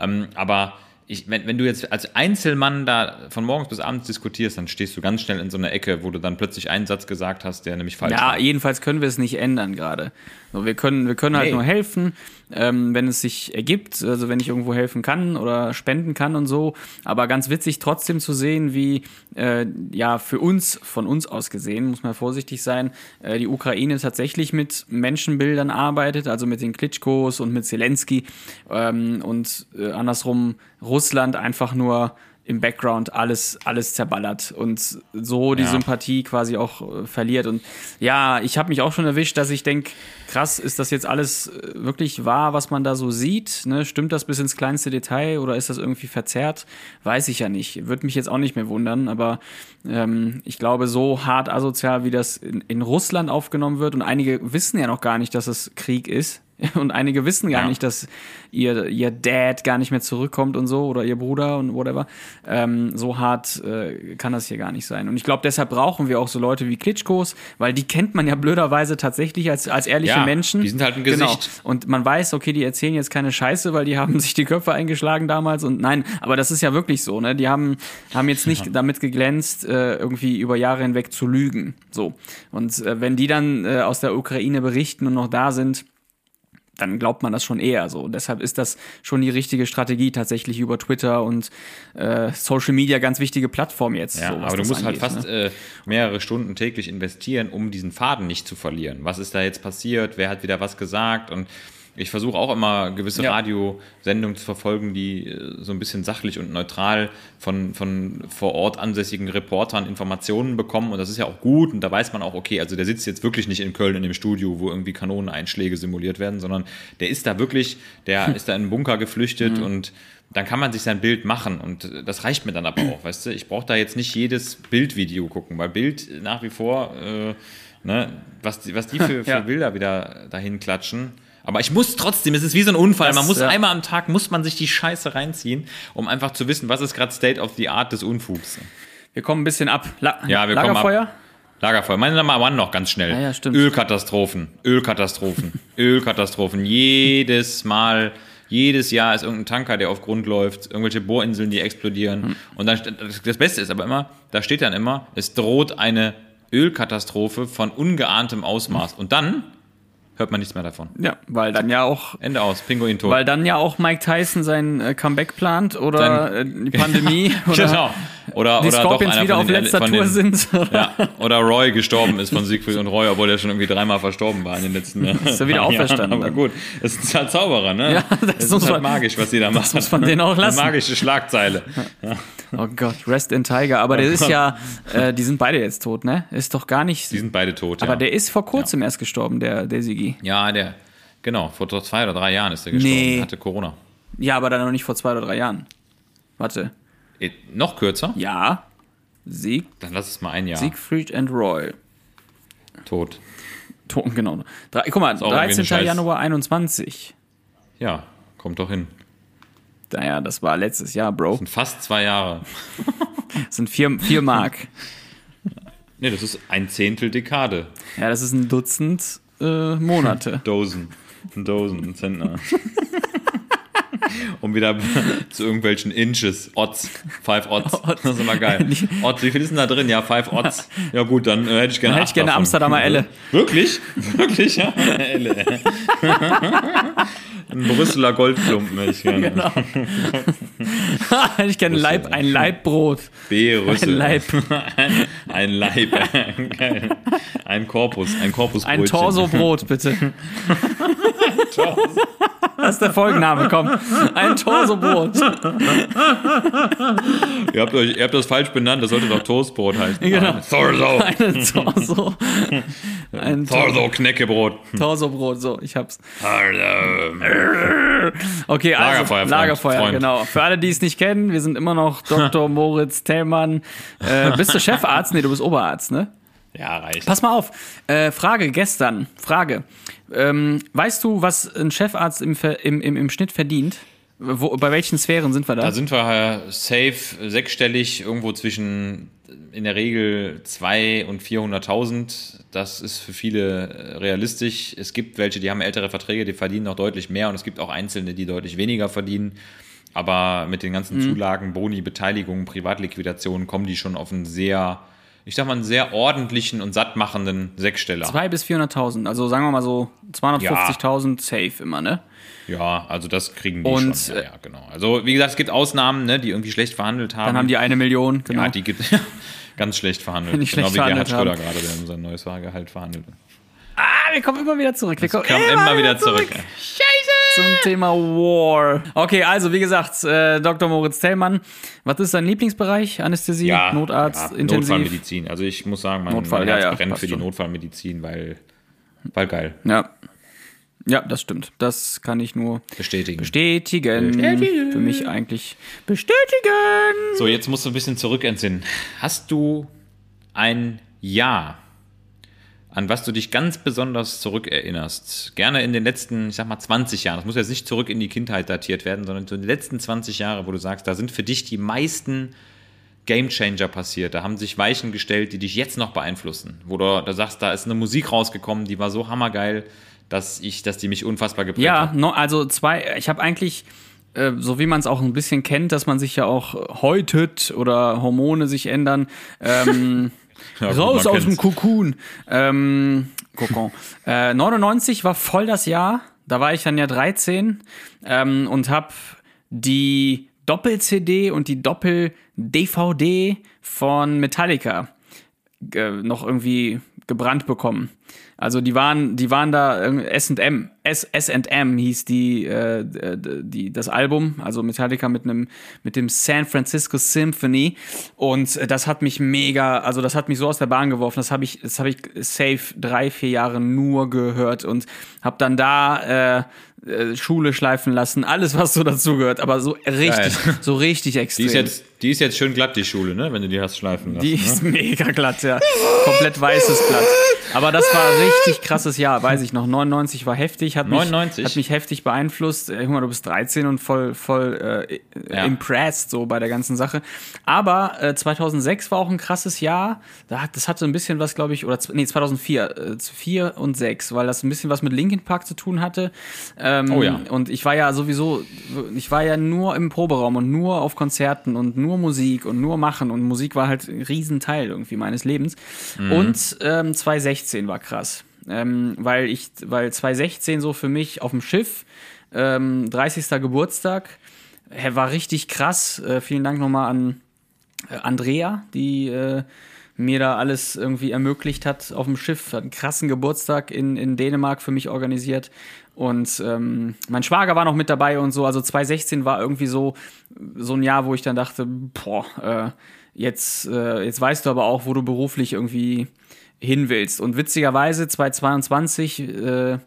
Ähm, aber ich, wenn, wenn du jetzt als Einzelmann da von morgens bis abends diskutierst, dann stehst du ganz schnell in so einer Ecke, wo du dann plötzlich einen Satz gesagt hast, der nämlich falsch Ja, war. jedenfalls können wir es nicht ändern gerade. So, wir können, wir können halt Nee. nur helfen, ähm, wenn es sich ergibt, also wenn ich irgendwo helfen kann oder spenden kann und so. Aber ganz witzig trotzdem zu sehen, wie äh, ja für uns, von uns aus gesehen, muss man vorsichtig sein, äh, die Ukraine tatsächlich mit Menschenbildern arbeitet, also mit den Klitschkos und mit Zelensky ähm, und äh, andersrum Russland einfach nur im Background alles, alles zerballert und so die Ja. Sympathie quasi auch äh, verliert. Und ja, ich habe mich auch schon erwischt, dass ich denke, krass, ist das jetzt alles äh, wirklich wahr, was man da so sieht? Ne? Stimmt das bis ins kleinste Detail oder ist das irgendwie verzerrt? Weiß ich ja nicht. Würde mich jetzt auch nicht mehr wundern, aber ähm, ich glaube, so hart asozial, wie das in, in Russland aufgenommen wird und einige wissen ja noch gar nicht, dass es Krieg ist. (laughs) Und einige wissen gar Ja. nicht, dass ihr, ihr Dad gar nicht mehr zurückkommt und so oder ihr Bruder und whatever. Ähm, so hart äh, kann das hier gar nicht sein. Und ich glaube, deshalb brauchen wir auch so Leute wie Klitschkos, weil die kennt man ja blöderweise tatsächlich als, als ehrliche Ja, Menschen. die sind halt ein Genau. Gesicht. Und man weiß, okay, die erzählen jetzt keine Scheiße, weil die (laughs) haben sich die Köpfe eingeschlagen damals und nein, aber das ist ja wirklich so, ne? Die haben, haben jetzt nicht damit geglänzt, äh, irgendwie über Jahre hinweg zu lügen. So. Und äh, wenn die dann äh, aus der Ukraine berichten und noch da sind, dann glaubt man das schon eher so. Und deshalb ist das schon die richtige Strategie, tatsächlich über Twitter und äh, Social Media ganz wichtige Plattform jetzt. Ja, so, aber du musst angeht, halt fast ne? äh, mehrere Stunden täglich investieren, um diesen Faden nicht zu verlieren. Was ist da jetzt passiert? Wer hat wieder was gesagt? Und ich versuche auch immer gewisse Ja. Radiosendungen zu verfolgen, die äh, so ein bisschen sachlich und neutral von, von vor Ort ansässigen Reportern Informationen bekommen. Und das ist ja auch gut. Und da weiß man auch, okay, also der sitzt jetzt wirklich nicht in Köln in dem Studio, wo irgendwie Kanoneneinschläge simuliert werden, sondern der ist da wirklich, der (laughs) ist da in einen Bunker geflüchtet und dann kann man sich sein Bild machen und äh, das reicht mir dann aber auch, weißt du. Ich brauche da jetzt nicht jedes Bildvideo gucken, weil Bild nach wie vor, äh, ne, was die, was die für, (laughs) für Ja. Bilder wieder dahin klatschen. Aber ich muss trotzdem, es ist wie so ein Unfall. Das, man muss ja. einmal am Tag, muss man sich die Scheiße reinziehen, um einfach zu wissen, was ist gerade State of the Art des Unfugs. Wir kommen ein bisschen ab. La Ja, wir kommen ab. Lagerfeuer? Lagerfeuer. Meine Nummer one noch ganz schnell. Ja, stimmt. Ölkatastrophen. Ölkatastrophen. (laughs) Ölkatastrophen. Jedes Mal, jedes Jahr ist irgendein Tanker, der auf Grund läuft, irgendwelche Bohrinseln, die explodieren. Hm. Und dann, das Beste ist aber immer, da steht dann immer, es droht eine Ölkatastrophe von ungeahntem Ausmaß. Und dann hört man nichts mehr davon. Ja, weil dann ja auch Ende aus, Pinguin tot. Weil dann ja auch Mike Tyson sein äh, Comeback plant oder äh, die Pandemie (laughs) oder genau. Oder, die oder doch Scorpions einer wieder auf den, letzter von Tour den, sind. Ja, oder Roy gestorben ist von Siegfried und Roy, obwohl er schon irgendwie dreimal verstorben war in den letzten Jahren. (laughs) Ist er wieder (laughs) auferstanden Aber gut, das ist halt Zauberer, ne? Ja, das das, ist halt man- magisch, was sie da machen. muss man denen auch lassen. Eine magische Schlagzeile. Oh Gott, Rest in Tiger. Aber der ist ja, äh, die sind beide jetzt tot, ne? Ist doch gar nicht. Die sind beide tot, aber ja. der ist vor kurzem erst gestorben, der, der Sigi. ja, der, genau, vor zwei oder drei Jahren ist der gestorben, Nee. hatte Corona. Ja, aber dann noch nicht vor zwei oder drei Jahren. Warte. Eh, noch kürzer? Ja. Sieg, Dann lass es mal ein Jahr. Siegfried and Roy. Tot. Tot, genau. Drei, guck mal, auch irgendwie eine 13. Scheiß- Januar 21. Ja, kommt doch hin. Naja, das war letztes Jahr, Bro. Sind fast zwei Jahre. (laughs) Das sind vier, vier Mark. (laughs) Nee, das ist ein Zehntel Dekade. Ja, das ist ein Dutzend äh, Monate. (laughs) Dosen. Ein Dosen, ein Zentner. (laughs) um wieder zu irgendwelchen Inches, Odds, Five Odds. (laughs) Das ist immer geil. (laughs) Odds, wie viel ist denn da drin? Ja, Five Odds. Ja gut, dann äh, hätte ich gerne Dann hätte ich gerne davon. Amsterdamer Elle. Wirklich? Wirklich, ja? Elle. Ein Brüsseler Goldklumpen hätte ich gerne. Genau. Hätte ich gerne ein Leib, ein Leibbrot. B. Rüssel. Ein Leib. Ein, Leib. Geil. Ein Korpus. Ein Korpusbrötchen. Ein Torsobrot, bitte. Das ist der Folgenname, komm. Ein Torsobrot. Ihr habt, euch, ihr habt das falsch benannt, das sollte doch Toastbrot heißen. Genau. Torso. (laughs) Ein Torso. Ein Tor Torso Knäckebrot. Torsobrot, so, ich hab's. Okay, also Lagerfeuer, Lagerfeuer, Freund. genau. Für alle, die es nicht kennen, wir sind immer noch Dr. (laughs) Moritz Tellmann. Äh, bist du Chefarzt? Nee, du bist Oberarzt, ne? Ja, reicht. Pass mal auf. Äh, Frage gestern. Frage. Ähm, weißt du, was ein Chefarzt im, im, im, im Schnitt verdient? Wo, bei welchen Sphären sind wir da? Da sind wir safe sechsstellig, irgendwo zwischen in der Regel 2 und 400.000. Das ist für viele äh, realistisch. Es gibt welche, die haben ältere Verträge, die verdienen noch deutlich mehr und es gibt auch Einzelne, die deutlich weniger verdienen. Aber mit den ganzen Zulagen, Boni, Beteiligungen, Privatliquidationen kommen die schon auf einen sehr, ich sag mal, einen sehr ordentlichen und sattmachenden Sechssteller. 2 bis 400.000, also sagen wir mal so 250.000 safe immer, ne? Ja, also das kriegen die Und, schon. Ja, ja, genau. Also wie gesagt, es gibt Ausnahmen, ne, die irgendwie schlecht verhandelt haben. Dann haben die eine Million, genau. Ja, die gibt (laughs) ganz schlecht verhandelt. Nicht genau schlecht wie Gerhard verhandelt Schröder gerade, der sein neues Fahrgehalt verhandelt. ah, wir kommen immer wieder zurück. Wir kommen Kam immer wieder zurück. Zum Thema War. Okay, also wie gesagt, äh, Dr. Moritz Tellmann, was ist dein Lieblingsbereich? Anästhesie, Ja, Notarzt, ja, intensiv? Notfallmedizin. Also ich muss sagen, mein, Notfall, mein ja, Herz ja, brennt für die schon. Notfallmedizin, weil, weil geil. Ja. Ja, das stimmt. Das kann ich nur Bestätigen. bestätigen. Bestätigen. Für mich eigentlich bestätigen. So, jetzt musst du ein bisschen zurück entsinnen. Hast du ein Jahr, an was du dich ganz besonders zurückerinnerst? Gerne in den letzten, ich sag mal, 20 Jahren. Das muss jetzt nicht zurück in die Kindheit datiert werden, sondern so in den letzten 20 Jahre, wo du sagst, da sind für dich die meisten Gamechanger passiert. Da haben sich Weichen gestellt, die dich jetzt noch beeinflussen. Wo du da sagst, da ist eine Musik rausgekommen, die war so hammergeil, dass ich, dass die mich unfassbar geprägt Ja, hat. no, also zwei, ich habe eigentlich, äh, so wie man es auch ein bisschen kennt, dass man sich ja auch häutet oder Hormone sich ändern. Ähm, (laughs) Ja, gut, raus man aus dem kennt's. Kokon. Ähm, Kokon. Äh, 99 war voll das Jahr. Da war ich dann ja 13 ähm, und habe die Doppel-CD und die Doppel-DVD von Metallica äh, noch irgendwie gebrannt bekommen. Also die waren, die waren da irgendwie S&M, S&M hieß die, äh, die das Album, also Metallica mit einem mit dem San Francisco Symphony und äh, das hat mich mega, also das hat mich so aus der Bahn geworfen. Das habe ich, das habe ich safe drei vier Jahre nur gehört und habe dann da äh, äh, Schule schleifen lassen, alles was so dazugehört, aber so richtig, Geil. so richtig extrem. Die ist, jetzt, die ist jetzt schön glatt, die Schule, ne? wenn du die hast schleifen lassen. Die ne? ist mega glatt, ja. Komplett weißes Blatt. Aber das war ein richtig krasses Jahr, weiß ich noch. 99 war heftig, hat mich, 99? hat mich heftig beeinflusst. Äh, Guck mal, du bist 13 und voll, voll äh, Ja. impressed so bei der ganzen Sache. Aber äh, 2006 war auch ein krasses Jahr. Da hat, das hatte ein bisschen was, glaube ich, oder nee, 2004, äh, 4 und 6, weil das ein bisschen was mit Linkin Park zu tun hatte. Ähm, Oh ja. Und ich war ja sowieso, ich war ja nur im Proberaum und nur auf Konzerten und nur Musik und nur machen und Musik war halt ein Riesenteil irgendwie meines Lebens. Mhm. Und ähm, 2016 war krass. Ähm, weil ich, weil 2016 so für mich auf dem Schiff, ähm, 30. Geburtstag, äh, war richtig krass. Äh, vielen Dank nochmal an äh, Andrea, die äh, mir da alles irgendwie ermöglicht hat auf dem Schiff. Hat einen krassen Geburtstag in, in Dänemark für mich organisiert. Und ähm, mein Schwager war noch mit dabei und so. Also 2016 war irgendwie so, so ein Jahr, wo ich dann dachte, boah, äh, jetzt, äh, jetzt weißt du aber auch, wo du beruflich irgendwie hin willst. Und witzigerweise 2022 äh,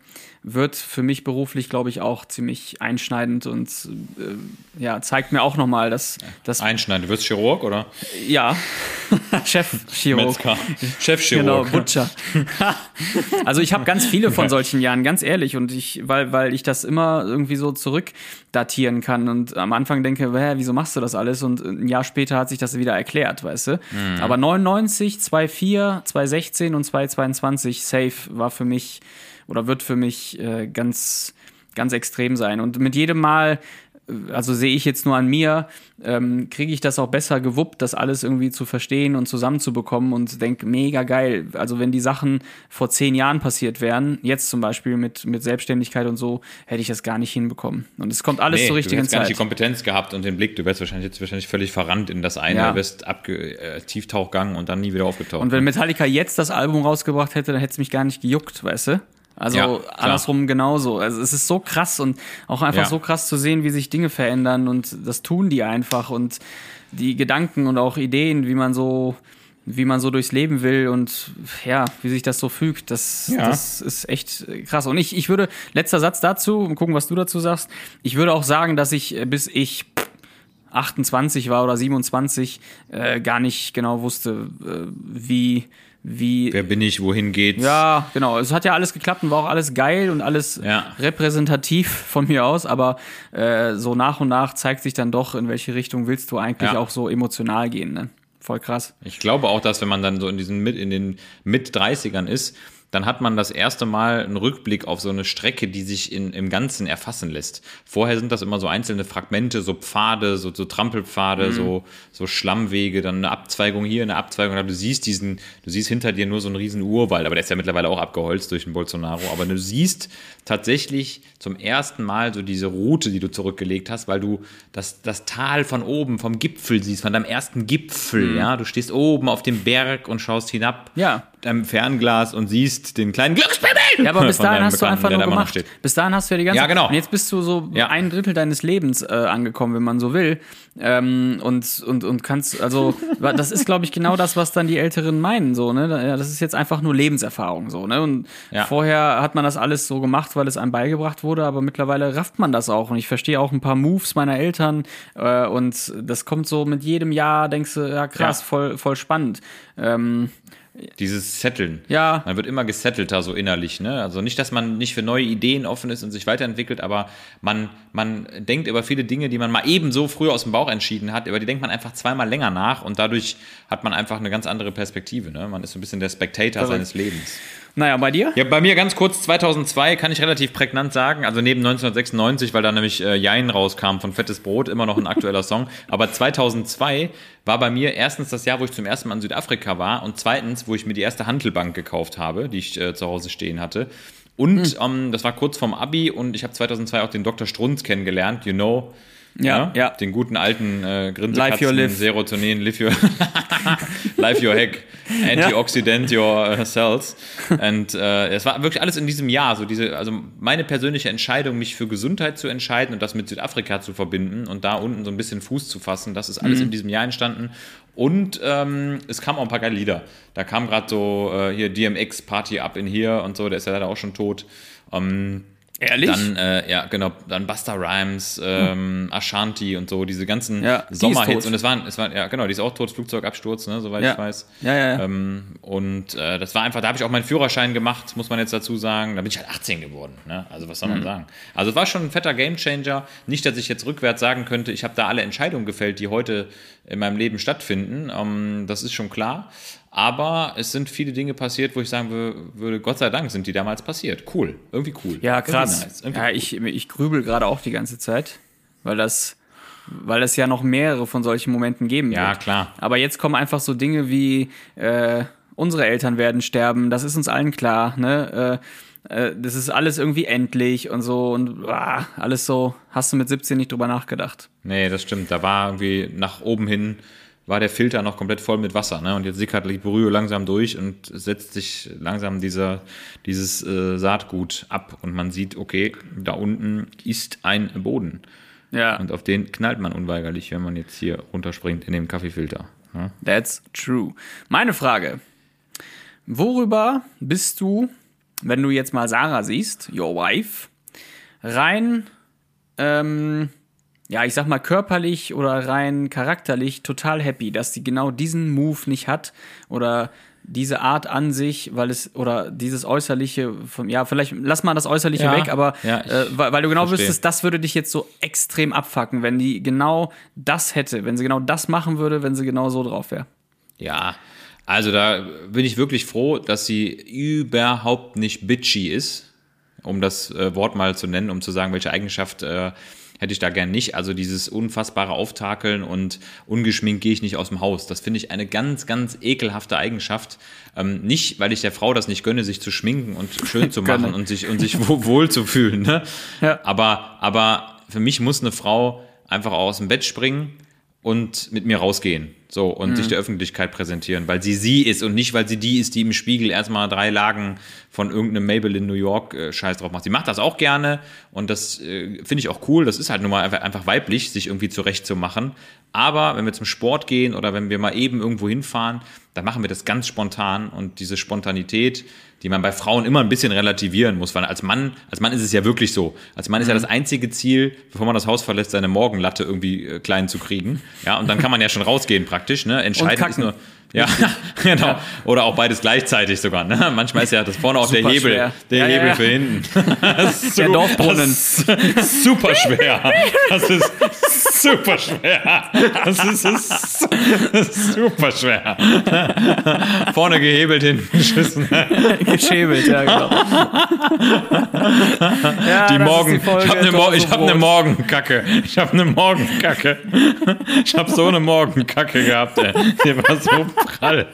wird für mich beruflich, glaube ich, auch ziemlich einschneidend und äh, ja, zeigt mir auch nochmal, dass, dass Einschneiden. Du wirst Chirurg oder? ja, (laughs) Chefchirurg. Metzger. Genau, Chefchirurg. Butcher. (laughs) also ich habe ganz viele von solchen Jahren, ganz ehrlich, und ich, weil, weil ich das immer irgendwie so zurückdatieren kann und am Anfang denke, hä, wieso machst du das alles? Und ein Jahr später hat sich das wieder erklärt, weißt du? Aber 99, 2004, 2016 und 2022 safe war für mich oder wird für mich äh, ganz, ganz extrem sein. Und mit jedem Mal also sehe ich jetzt nur an mir, ähm, kriege ich das auch besser gewuppt, das alles irgendwie zu verstehen und zusammenzubekommen und denke, mega geil. Also wenn die Sachen vor zehn Jahren passiert wären, jetzt zum Beispiel mit, mit Selbstständigkeit und so, hätte ich das gar nicht hinbekommen. Und es kommt alles zur du richtigen hättest gar nicht Zeit. die Kompetenz gehabt und den Blick. Du wärst wahrscheinlich jetzt wahrscheinlich völlig verrannt in das eine, Ja. du wärst abge äh, Tieftauchgang und dann nie wieder aufgetaucht. Und wenn Metallica jetzt das Album rausgebracht hätte, dann hätte es mich gar nicht gejuckt, weißt du? Also Ja, andersrum genauso. Also es ist so krass und auch einfach Ja. so krass zu sehen, wie sich Dinge verändern und das tun die einfach und die Gedanken und auch Ideen, wie man so wie man so durchs Leben will und ja, wie sich das so fügt, das, Ja. das ist echt krass. Und ich, ich würde, letzter Satz dazu, mal gucken, was du dazu sagst. Ich würde auch sagen, dass ich, äh, bis ich 28 war oder 27, äh, gar nicht genau wusste, äh, wie, wie Wer bin ich, wohin geht's? ja, genau. Es hat ja alles geklappt und war auch alles geil und alles Ja. repräsentativ von mir aus, aber äh, so nach und nach zeigt sich dann doch, in welche Richtung willst du eigentlich Ja. auch so emotional gehen. Ne? Voll krass. Ich glaube auch, dass wenn man dann so in diesen mit in den mit 30ern ist, dann hat man das erste Mal einen Rückblick auf so eine Strecke, die sich in, im Ganzen erfassen lässt. Vorher sind das immer so einzelne Fragmente, so Pfade, so, so Trampelpfade, so, so Schlammwege, dann eine Abzweigung hier, eine Abzweigung da. Du siehst diesen, du siehst hinter dir nur so einen riesen Urwald, aber der ist ja mittlerweile auch abgeholzt durch den Bolsonaro. Aber du siehst tatsächlich zum ersten Mal so diese Route, die du zurückgelegt hast, weil du das, das Tal von oben, vom Gipfel siehst, von deinem ersten Gipfel, ja. Du stehst oben auf dem Berg und schaust hinab Ja. Deinem Fernglas und siehst den kleinen Glückspimmel. Ja, aber bis dahin hast du einfach nur gemacht. Bis dahin hast du ja die ganze Ja, genau. Und jetzt bist du so Ja. ein Drittel deines Lebens äh, angekommen, wenn man so will. Ähm, und, und, und kannst, also, (laughs) das ist, glaube ich, genau das, was dann die Älteren meinen, so, ne? Das ist jetzt einfach nur Lebenserfahrung, so, ne? Und Ja. vorher hat man das alles so gemacht, weil es einem beigebracht wurde, aber mittlerweile rafft man das auch. Und ich verstehe auch ein paar Moves meiner Eltern, äh, und das kommt so mit jedem Jahr, denkst du, ja, krass, Ja. voll, voll spannend. Ähm, Dieses Setteln. Ja. Man wird immer gesettelter so innerlich. Ne? Also nicht, dass man nicht für neue Ideen offen ist und sich weiterentwickelt, aber man, man denkt über viele Dinge, die man mal eben so früher aus dem Bauch entschieden hat, über die denkt man einfach zweimal länger nach und dadurch hat man einfach eine ganz andere Perspektive. Ne? Man ist so ein bisschen der Spectator Verrückt. seines Lebens. Naja, bei dir? Ja, bei mir ganz kurz, 2002 kann ich relativ prägnant sagen, also neben 1996, weil da nämlich äh, Jein rauskam von Fettes Brot, immer noch ein aktueller Song, aber 2002 war bei mir erstens das Jahr, wo ich zum ersten Mal in Südafrika war und zweitens, wo ich mir die erste Handelbank gekauft habe, die ich äh, zu Hause stehen hatte. Und ähm, das war kurz vorm Abi und ich habe 2002 auch den Dr. Strunz kennengelernt, you know. Ja, ja. Den guten alten äh, Grinsekatzen. Serotonin, live your, (laughs) life your hack, (laughs) antioxidant your äh, cells. Und äh, es war wirklich alles in diesem Jahr, so diese, also meine persönliche Entscheidung, mich für Gesundheit zu entscheiden und das mit Südafrika zu verbinden und da unten so ein bisschen Fuß zu fassen, das ist Mhm. alles in diesem Jahr entstanden. Und ähm, es kamen auch ein paar geile Lieder. Da kam gerade so äh, hier DMX Party Up in Here und so, der ist ja leider auch schon tot. Ähm, Ehrlich? dann, äh, ja, genau, dann Buster Rhymes, ähm, Ashanti und so, diese ganzen Ja, die Sommerhits. Und es waren, es waren, ja, genau, die ist auch tot, Flugzeugabsturz, ne, soweit Ja. ich weiß. Ja, ja, ja. Ähm, und äh, das war einfach, da habe ich auch meinen Führerschein gemacht, muss man jetzt dazu sagen. Da bin ich halt 18 geworden. Ne? Also was soll man sagen? Also es war schon ein fetter Gamechanger. Nicht, dass ich jetzt rückwärts sagen könnte, ich habe da alle Entscheidungen gefällt, die heute in meinem Leben stattfinden. Ähm, das ist schon klar. Aber es sind viele Dinge passiert, wo ich sagen wür- würde, Gott sei Dank sind die damals passiert. Cool. Irgendwie cool. Ja, krass. nice. Ja, cool. ich, ich grübel gerade auch die ganze Zeit, weil das, weil es ja noch mehrere von solchen Momenten geben Ja, wird. klar. Aber jetzt kommen einfach so Dinge wie äh, unsere Eltern werden sterben, das ist uns allen klar, ne? Äh, äh, das ist alles irgendwie endlich und so und ah, alles so, hast du mit 17 nicht drüber nachgedacht. Nee, das stimmt. Da war irgendwie nach oben hin war der Filter noch komplett voll mit Wasser, ne? Und jetzt sickert die Brühe langsam durch und setzt sich langsam dieser, dieses äh, Saatgut ab und man sieht, okay, da unten ist ein Boden. Ja, Und auf den knallt man unweigerlich, wenn man jetzt hier runterspringt in den Kaffeefilter. Ne? That's true. Meine Frage. Worüber bist du, wenn du jetzt mal Sarah siehst, your wife, rein, ähm, ja, ich sag mal körperlich oder rein charakterlich total happy, dass sie genau diesen Move nicht hat oder diese Art an sich, weil es oder dieses äußerliche, vom, ja, vielleicht lass mal das äußerliche Ja, weg, aber ja, äh, weil, weil du genau verstehe. wüsstest, das würde dich jetzt so extrem abfacken, wenn die genau das hätte, wenn sie genau das machen würde, wenn sie genau so drauf wäre. Ja, also da bin ich wirklich froh, dass sie überhaupt nicht bitchy ist, um das äh, Wort mal zu nennen, um zu sagen, welche Eigenschaft äh, hätte ich da gern nicht. Also dieses unfassbare Auftakeln und ungeschminkt gehe ich nicht aus dem Haus. Das finde ich eine ganz, ganz ekelhafte Eigenschaft. Ähm, nicht, weil ich der Frau das nicht gönne, sich zu schminken und schön zu (laughs) machen und sich, und sich wo- wohl zu fühlen. Ne? Ja. Aber, aber für mich muss eine Frau einfach aus dem Bett springen und mit mir rausgehen. So, und sich der Öffentlichkeit präsentieren, weil sie sie ist und nicht, weil sie die ist, die im Spiegel erstmal drei Lagen von irgendeinem Maybelline New York äh, Scheiß drauf macht. Sie macht das auch gerne und das äh, finde ich auch cool. Das ist halt nun mal einfach, einfach weiblich, sich irgendwie zurechtzumachen. Aber wenn wir zum Sport gehen oder wenn wir mal eben irgendwo hinfahren, dann machen wir das ganz spontan und diese Spontanität, die man bei Frauen immer ein bisschen relativieren muss, weil als Mann, als Mann ist es ja wirklich so. Als Mann ist ja das einzige Ziel, bevor man das Haus verlässt, seine Morgenlatte irgendwie äh, klein zu kriegen. Ja, und dann kann man ja schon rausgehen praktisch. ne? Entscheidend ist nur. Ja, (laughs) genau. Oder auch beides gleichzeitig sogar. Ne? Manchmal ist ja das vorne auch der Hebel, schwer. der Ja, ja, Hebel ja. für hinten. (laughs) Der Dorfbrunnen. Das ist super schwer. Das ist super schwer. Das ist super schwer. (laughs) Vorne gehebelt, hinten geschissen. (laughs) Geschäbelt, ja, genau. (laughs) ja, Die Morgen, die Folge ich habe eine, Mo ich hab eine. Morgenkacke. Ich habe eine Morgenkacke. Ich habe so eine Morgenkacke gehabt, ey. Die war so prall.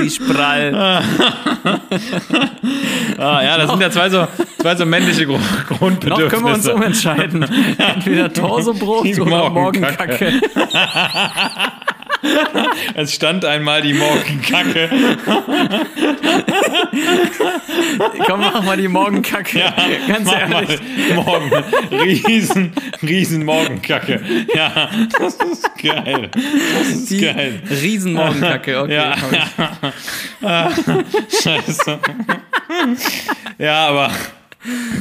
Die Sprall. Ah, ja, das sind ja zwei so, zwei so männliche Grund Noch Grundbedürfnisse. können wir uns umentscheiden. Entweder Torsobrot Die oder Morgenkacke. Morgenkacke. (laughs) Es stand einmal die Morgenkacke. (laughs) Komm, mach mal die Morgenkacke. Ganz Mach mal. ehrlich. Morgen. Riesen, riesen Morgenkacke. Ja, das ist geil. Das ist Die geil. Riesenmorgenkacke, okay. Ja. ich. (laughs) Scheiße. Ja, aber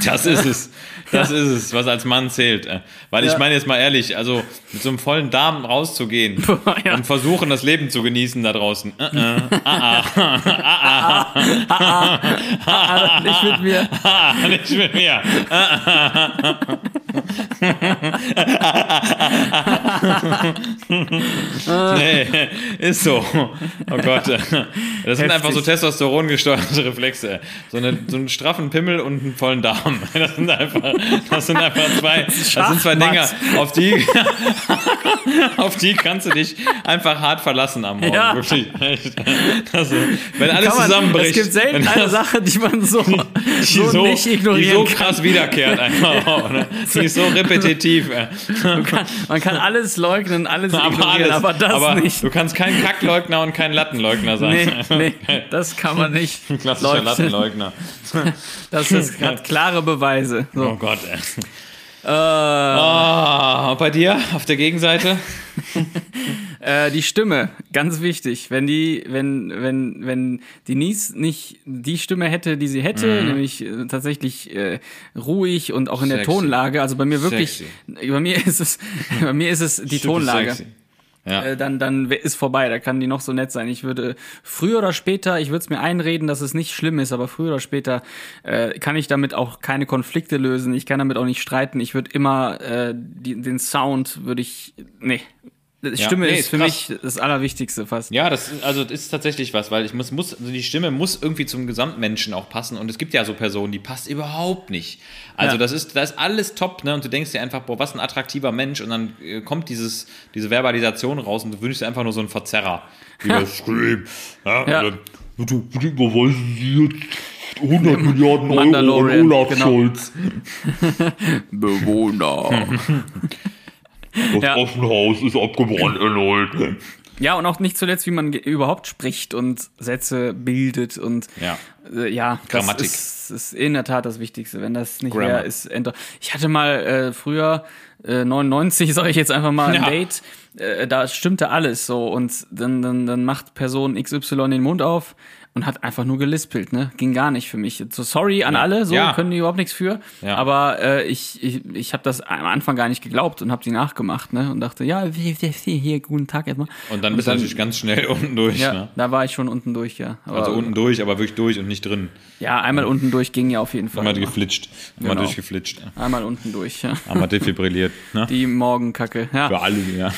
das ist es. Das ist es, was als Mann zählt. äh. Weil ich Ja. meine jetzt mal ehrlich, also mit so einem vollen Darm rauszugehen (laughs) Ja. und versuchen, das Leben zu genießen da draußen. Ah, Ah, nicht mit mir. ah, (laughs) nicht mit mir. (laughs) nee, ist so. Oh Gott. Das sind einfach so Testosteron gesteuerte Reflexe. So, eine, so einen straffen Pimmel und einen vollen Darm. (laughs) Das sind einfach, das sind einfach zwei, das sind zwei Dinger, auf die, (laughs) auf die kannst du dich einfach hart verlassen am Morgen. Ja. Wirklich. Das, wenn alles Kann man- zusammenbricht. Es gibt selten eine Sache, die man so, die so, nicht die ignorieren so kann. krass wiederkehrt einfach. auch, ne? Die ist so repetitiv. Man kann. Man kann alles leugnen, alles Aber, ignorieren, alles, aber das aber nicht. Du kannst kein Kackleugner und kein Lattenleugner sein. Nee, nee, das kann man (laughs) nicht. Klassischer leugnen. Lattenleugner. Das ist, (laughs) hat klare Beweise. Oh So. Gott, ey. Äh, und bei dir auf der Gegenseite? (laughs) Äh, die Stimme, ganz wichtig. Wenn die, wenn, wenn, wenn Denise nicht die Stimme hätte, die sie hätte, nämlich äh, tatsächlich äh, ruhig und auch in der Sexy. Tonlage, also bei mir wirklich, Sexy. bei mir ist es, (laughs) bei mir ist es die Super Tonlage. sexy. Ja. Äh, dann, dann ist vorbei. Da kann die noch so nett sein. Ich würde früher oder später, ich würde es mir einreden, dass es nicht schlimm ist, aber früher oder später äh, kann ich damit auch keine Konflikte lösen. Ich kann damit auch nicht streiten. Ich würde immer äh, die, den Sound würde ich, nee, die Stimme nee, ist ist für mich das Allerwichtigste fast. Ja, das ist, also das ist tatsächlich was, weil ich muss, muss, also die Stimme muss irgendwie zum Gesamtmenschen auch passen und es gibt ja so Personen, die passt überhaupt nicht. Also Ja. das ist, das ist alles top, ne? Und du denkst dir einfach, boah, was ein attraktiver Mensch und dann äh, kommt dieses, diese Verbalisation raus und du wünschst dir einfach nur so einen Verzerrer. Wie das (laughs) Scream. Ja, Ja. und dann, überweisen Sie jetzt 100 Milliarden Euro an Olaf genau. Scholz. (laughs) Bewohner. (laughs) Das Ja. Offenhaus ist abgebrannt erneut. ja, und auch nicht zuletzt, wie man überhaupt spricht und Sätze bildet und Ja. Äh, ja, das Grammatik. ist, ist in der Tat das Wichtigste. Wenn das nicht Grammar. wäre, ist enter. Ich hatte mal äh, früher äh, 99, (laughs) sage ich jetzt einfach mal, ein Ja. Date. Äh, da stimmte alles so und dann, dann, dann macht Person XY den Mund auf und hat einfach nur gelispelt, ne? Ging gar nicht für mich. So sorry an alle, so Ja. können die überhaupt nichts für. Ja. Aber äh, ich, ich, ich habe das am Anfang gar nicht geglaubt und habe die nachgemacht, ne? Und dachte, ja, wie- hier guten Tag erstmal. Und dann bist du natürlich ganz schnell (laughs) unten durch. Ja, Ne? da war ich schon unten durch, ja. Aber, Also unten durch, aber wirklich durch und nicht drin. ja, einmal unten durch ging ja auf jeden Fall. Einmal geflitscht. Einmal Genau. durchgeflitscht. Einmal unten durch, ja. Einmal (laughs) defibrilliert. Ne? Die Morgenkacke. Für Ja. alle, ja.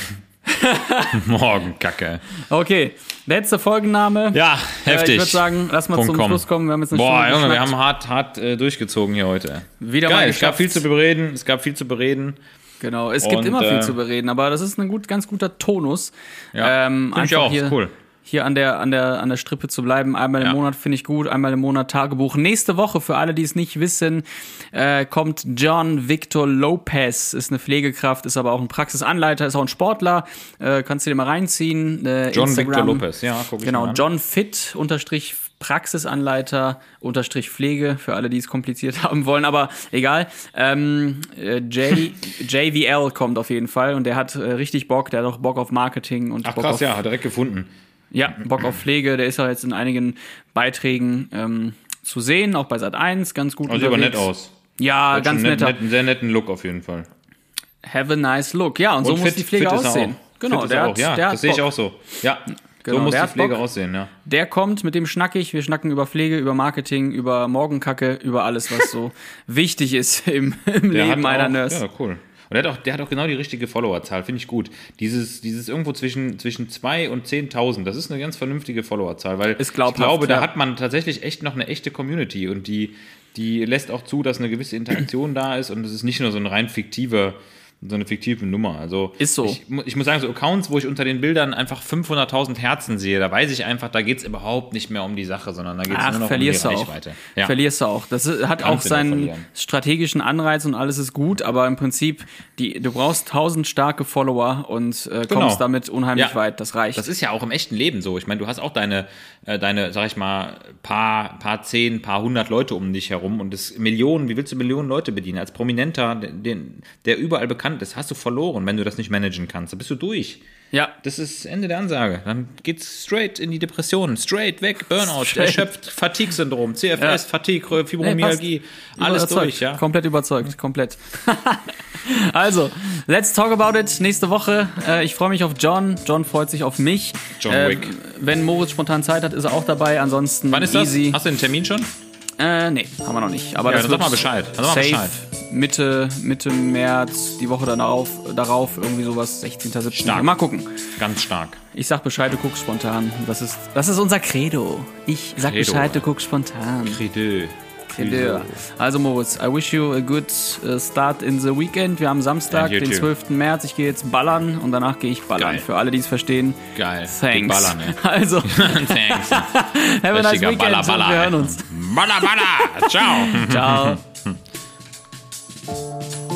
(laughs) Morgenkacke. Okay, letzte Folgenname. Ja, Äh, heftig. ich würde sagen, lass mal Punkt zum com. Schluss kommen. Wir haben jetzt eine Boah, Stunde Junge, wir haben hart, hart äh, durchgezogen hier heute. Wieder mal Geil, es gab viel zu bereden. Es gab viel zu bereden. Genau, es gibt Und, immer viel äh, zu bereden, aber das ist ein gut, ganz guter Tonus. Ja, ähm, ich auch, hier, cool. Hier an der, an, der, an der Strippe zu bleiben. Einmal im Ja. Monat finde ich gut, einmal im Monat Tagebuch. Nächste Woche, für alle, die es nicht wissen, äh, kommt John Victor Lopez. Ist eine Pflegekraft, ist aber auch ein Praxisanleiter, ist auch ein Sportler. Äh, kannst du dir mal reinziehen. Äh, John Instagram. Victor Lopez, ja, guck ich Genau, mal an. John Fit unterstrich Praxisanleiter unterstrich Pflege für alle, die es kompliziert (laughs) haben wollen, aber egal. Ähm, äh, (laughs) J, JVL kommt auf jeden Fall und der hat äh, richtig Bock, der hat auch Bock auf Marketing und Ach Bock krass, auf, ja, hat direkt gefunden. Ja, Bock auf Pflege. Der ist ja jetzt in einigen Beiträgen ähm, zu sehen, auch bei Sat 1 ganz gut. Also aber nett aus. Ja, Hat ganz schon net, netter. net, einen sehr netten Look auf jeden Fall. Have a nice look. Ja, und, so Und muss fit- die Pflege aussehen. auch. Genau, der auch, hat- ja, der hat das sehe ich auch so. Ja, Genau, so muss die hat Pflege Bock. aussehen, ja. Der kommt, mit dem schnack ich. Wir schnacken über Pflege, über Marketing, über Morgenkacke, über alles, was so (laughs) wichtig ist im, im Leben hat einer auch, Nurse. Ja, cool. Und der hat, auch, der hat auch genau die richtige Followerzahl, finde ich gut. Dieses, dieses irgendwo zwischen, zwischen 2 und 10.000, das ist eine ganz vernünftige Followerzahl, weil ich glaube, da ja. hat man tatsächlich echt noch eine echte Community und die, die lässt auch zu, dass eine gewisse Interaktion da ist und es ist nicht nur so ein rein fiktiver, so eine fiktive Nummer. Also Ist so. Ich, ich muss sagen, so Accounts, wo ich unter den Bildern einfach 500.000 Herzen sehe, da weiß ich einfach, da geht es überhaupt nicht mehr um die Sache, sondern da geht es nur noch verlierst um du die auch. Reichweite. Ja. Verlierst du auch. Das hat auch Kannst seinen strategischen Anreiz und alles ist gut, aber im Prinzip, die, du brauchst tausend starke Follower und äh, kommst Genau. damit unheimlich Ja. weit. Das reicht. Das ist ja auch im echten Leben so. Ich meine, du hast auch deine, äh, deine, sag ich mal, paar, paar zehn, paar hundert Leute um dich herum und das Millionen, wie willst du Millionen Leute bedienen? Als Prominenter, den, der überall bekannt ist, hast du verloren, wenn du das nicht managen kannst. Da bist du durch. ja. Das ist Ende der Ansage. Dann geht's straight in die Depression, straight weg, Burnout, Straight. erschöpft, Fatigue-Syndrom, CFS, Ja. Fatigue, Fibromyalgie, passt. alles Überzeugt. durch, ja. Komplett überzeugt, komplett. (laughs) also, let's talk about it. Nächste Woche. Äh, ich freue mich auf John. John freut sich auf mich. John äh, Wick. Wenn Moritz spontan Zeit hat, ist er auch dabei. Ansonsten Wann ist das? easy. Hast du den Termin schon? Äh, nee, haben wir noch nicht. Aber Ja, das dann sag wird mal Bescheid. Dann sag mal Bescheid. Mitte, Mitte März, die Woche darauf, darauf irgendwie sowas, 16. 17. Stark. Mal gucken. Ganz stark. Ich sag Bescheid, du guckst spontan. Das ist, das ist unser Credo. Ich sag Credo. Bescheid, du guckst spontan. Credo. Idea. Also Moritz, I wish you a good uh, start in the weekend. Wir haben Samstag, den 12. März. Ich gehe jetzt ballern und danach gehe ich ballern. Geil. Für alle, die es verstehen. Geil. Thanks. Ballern. (laughs) Also. (laughs) Thanks. Have a nice weekend. Baller, baller, und wir hören uns. Baller, baller. Ciao. (laughs) Ciao.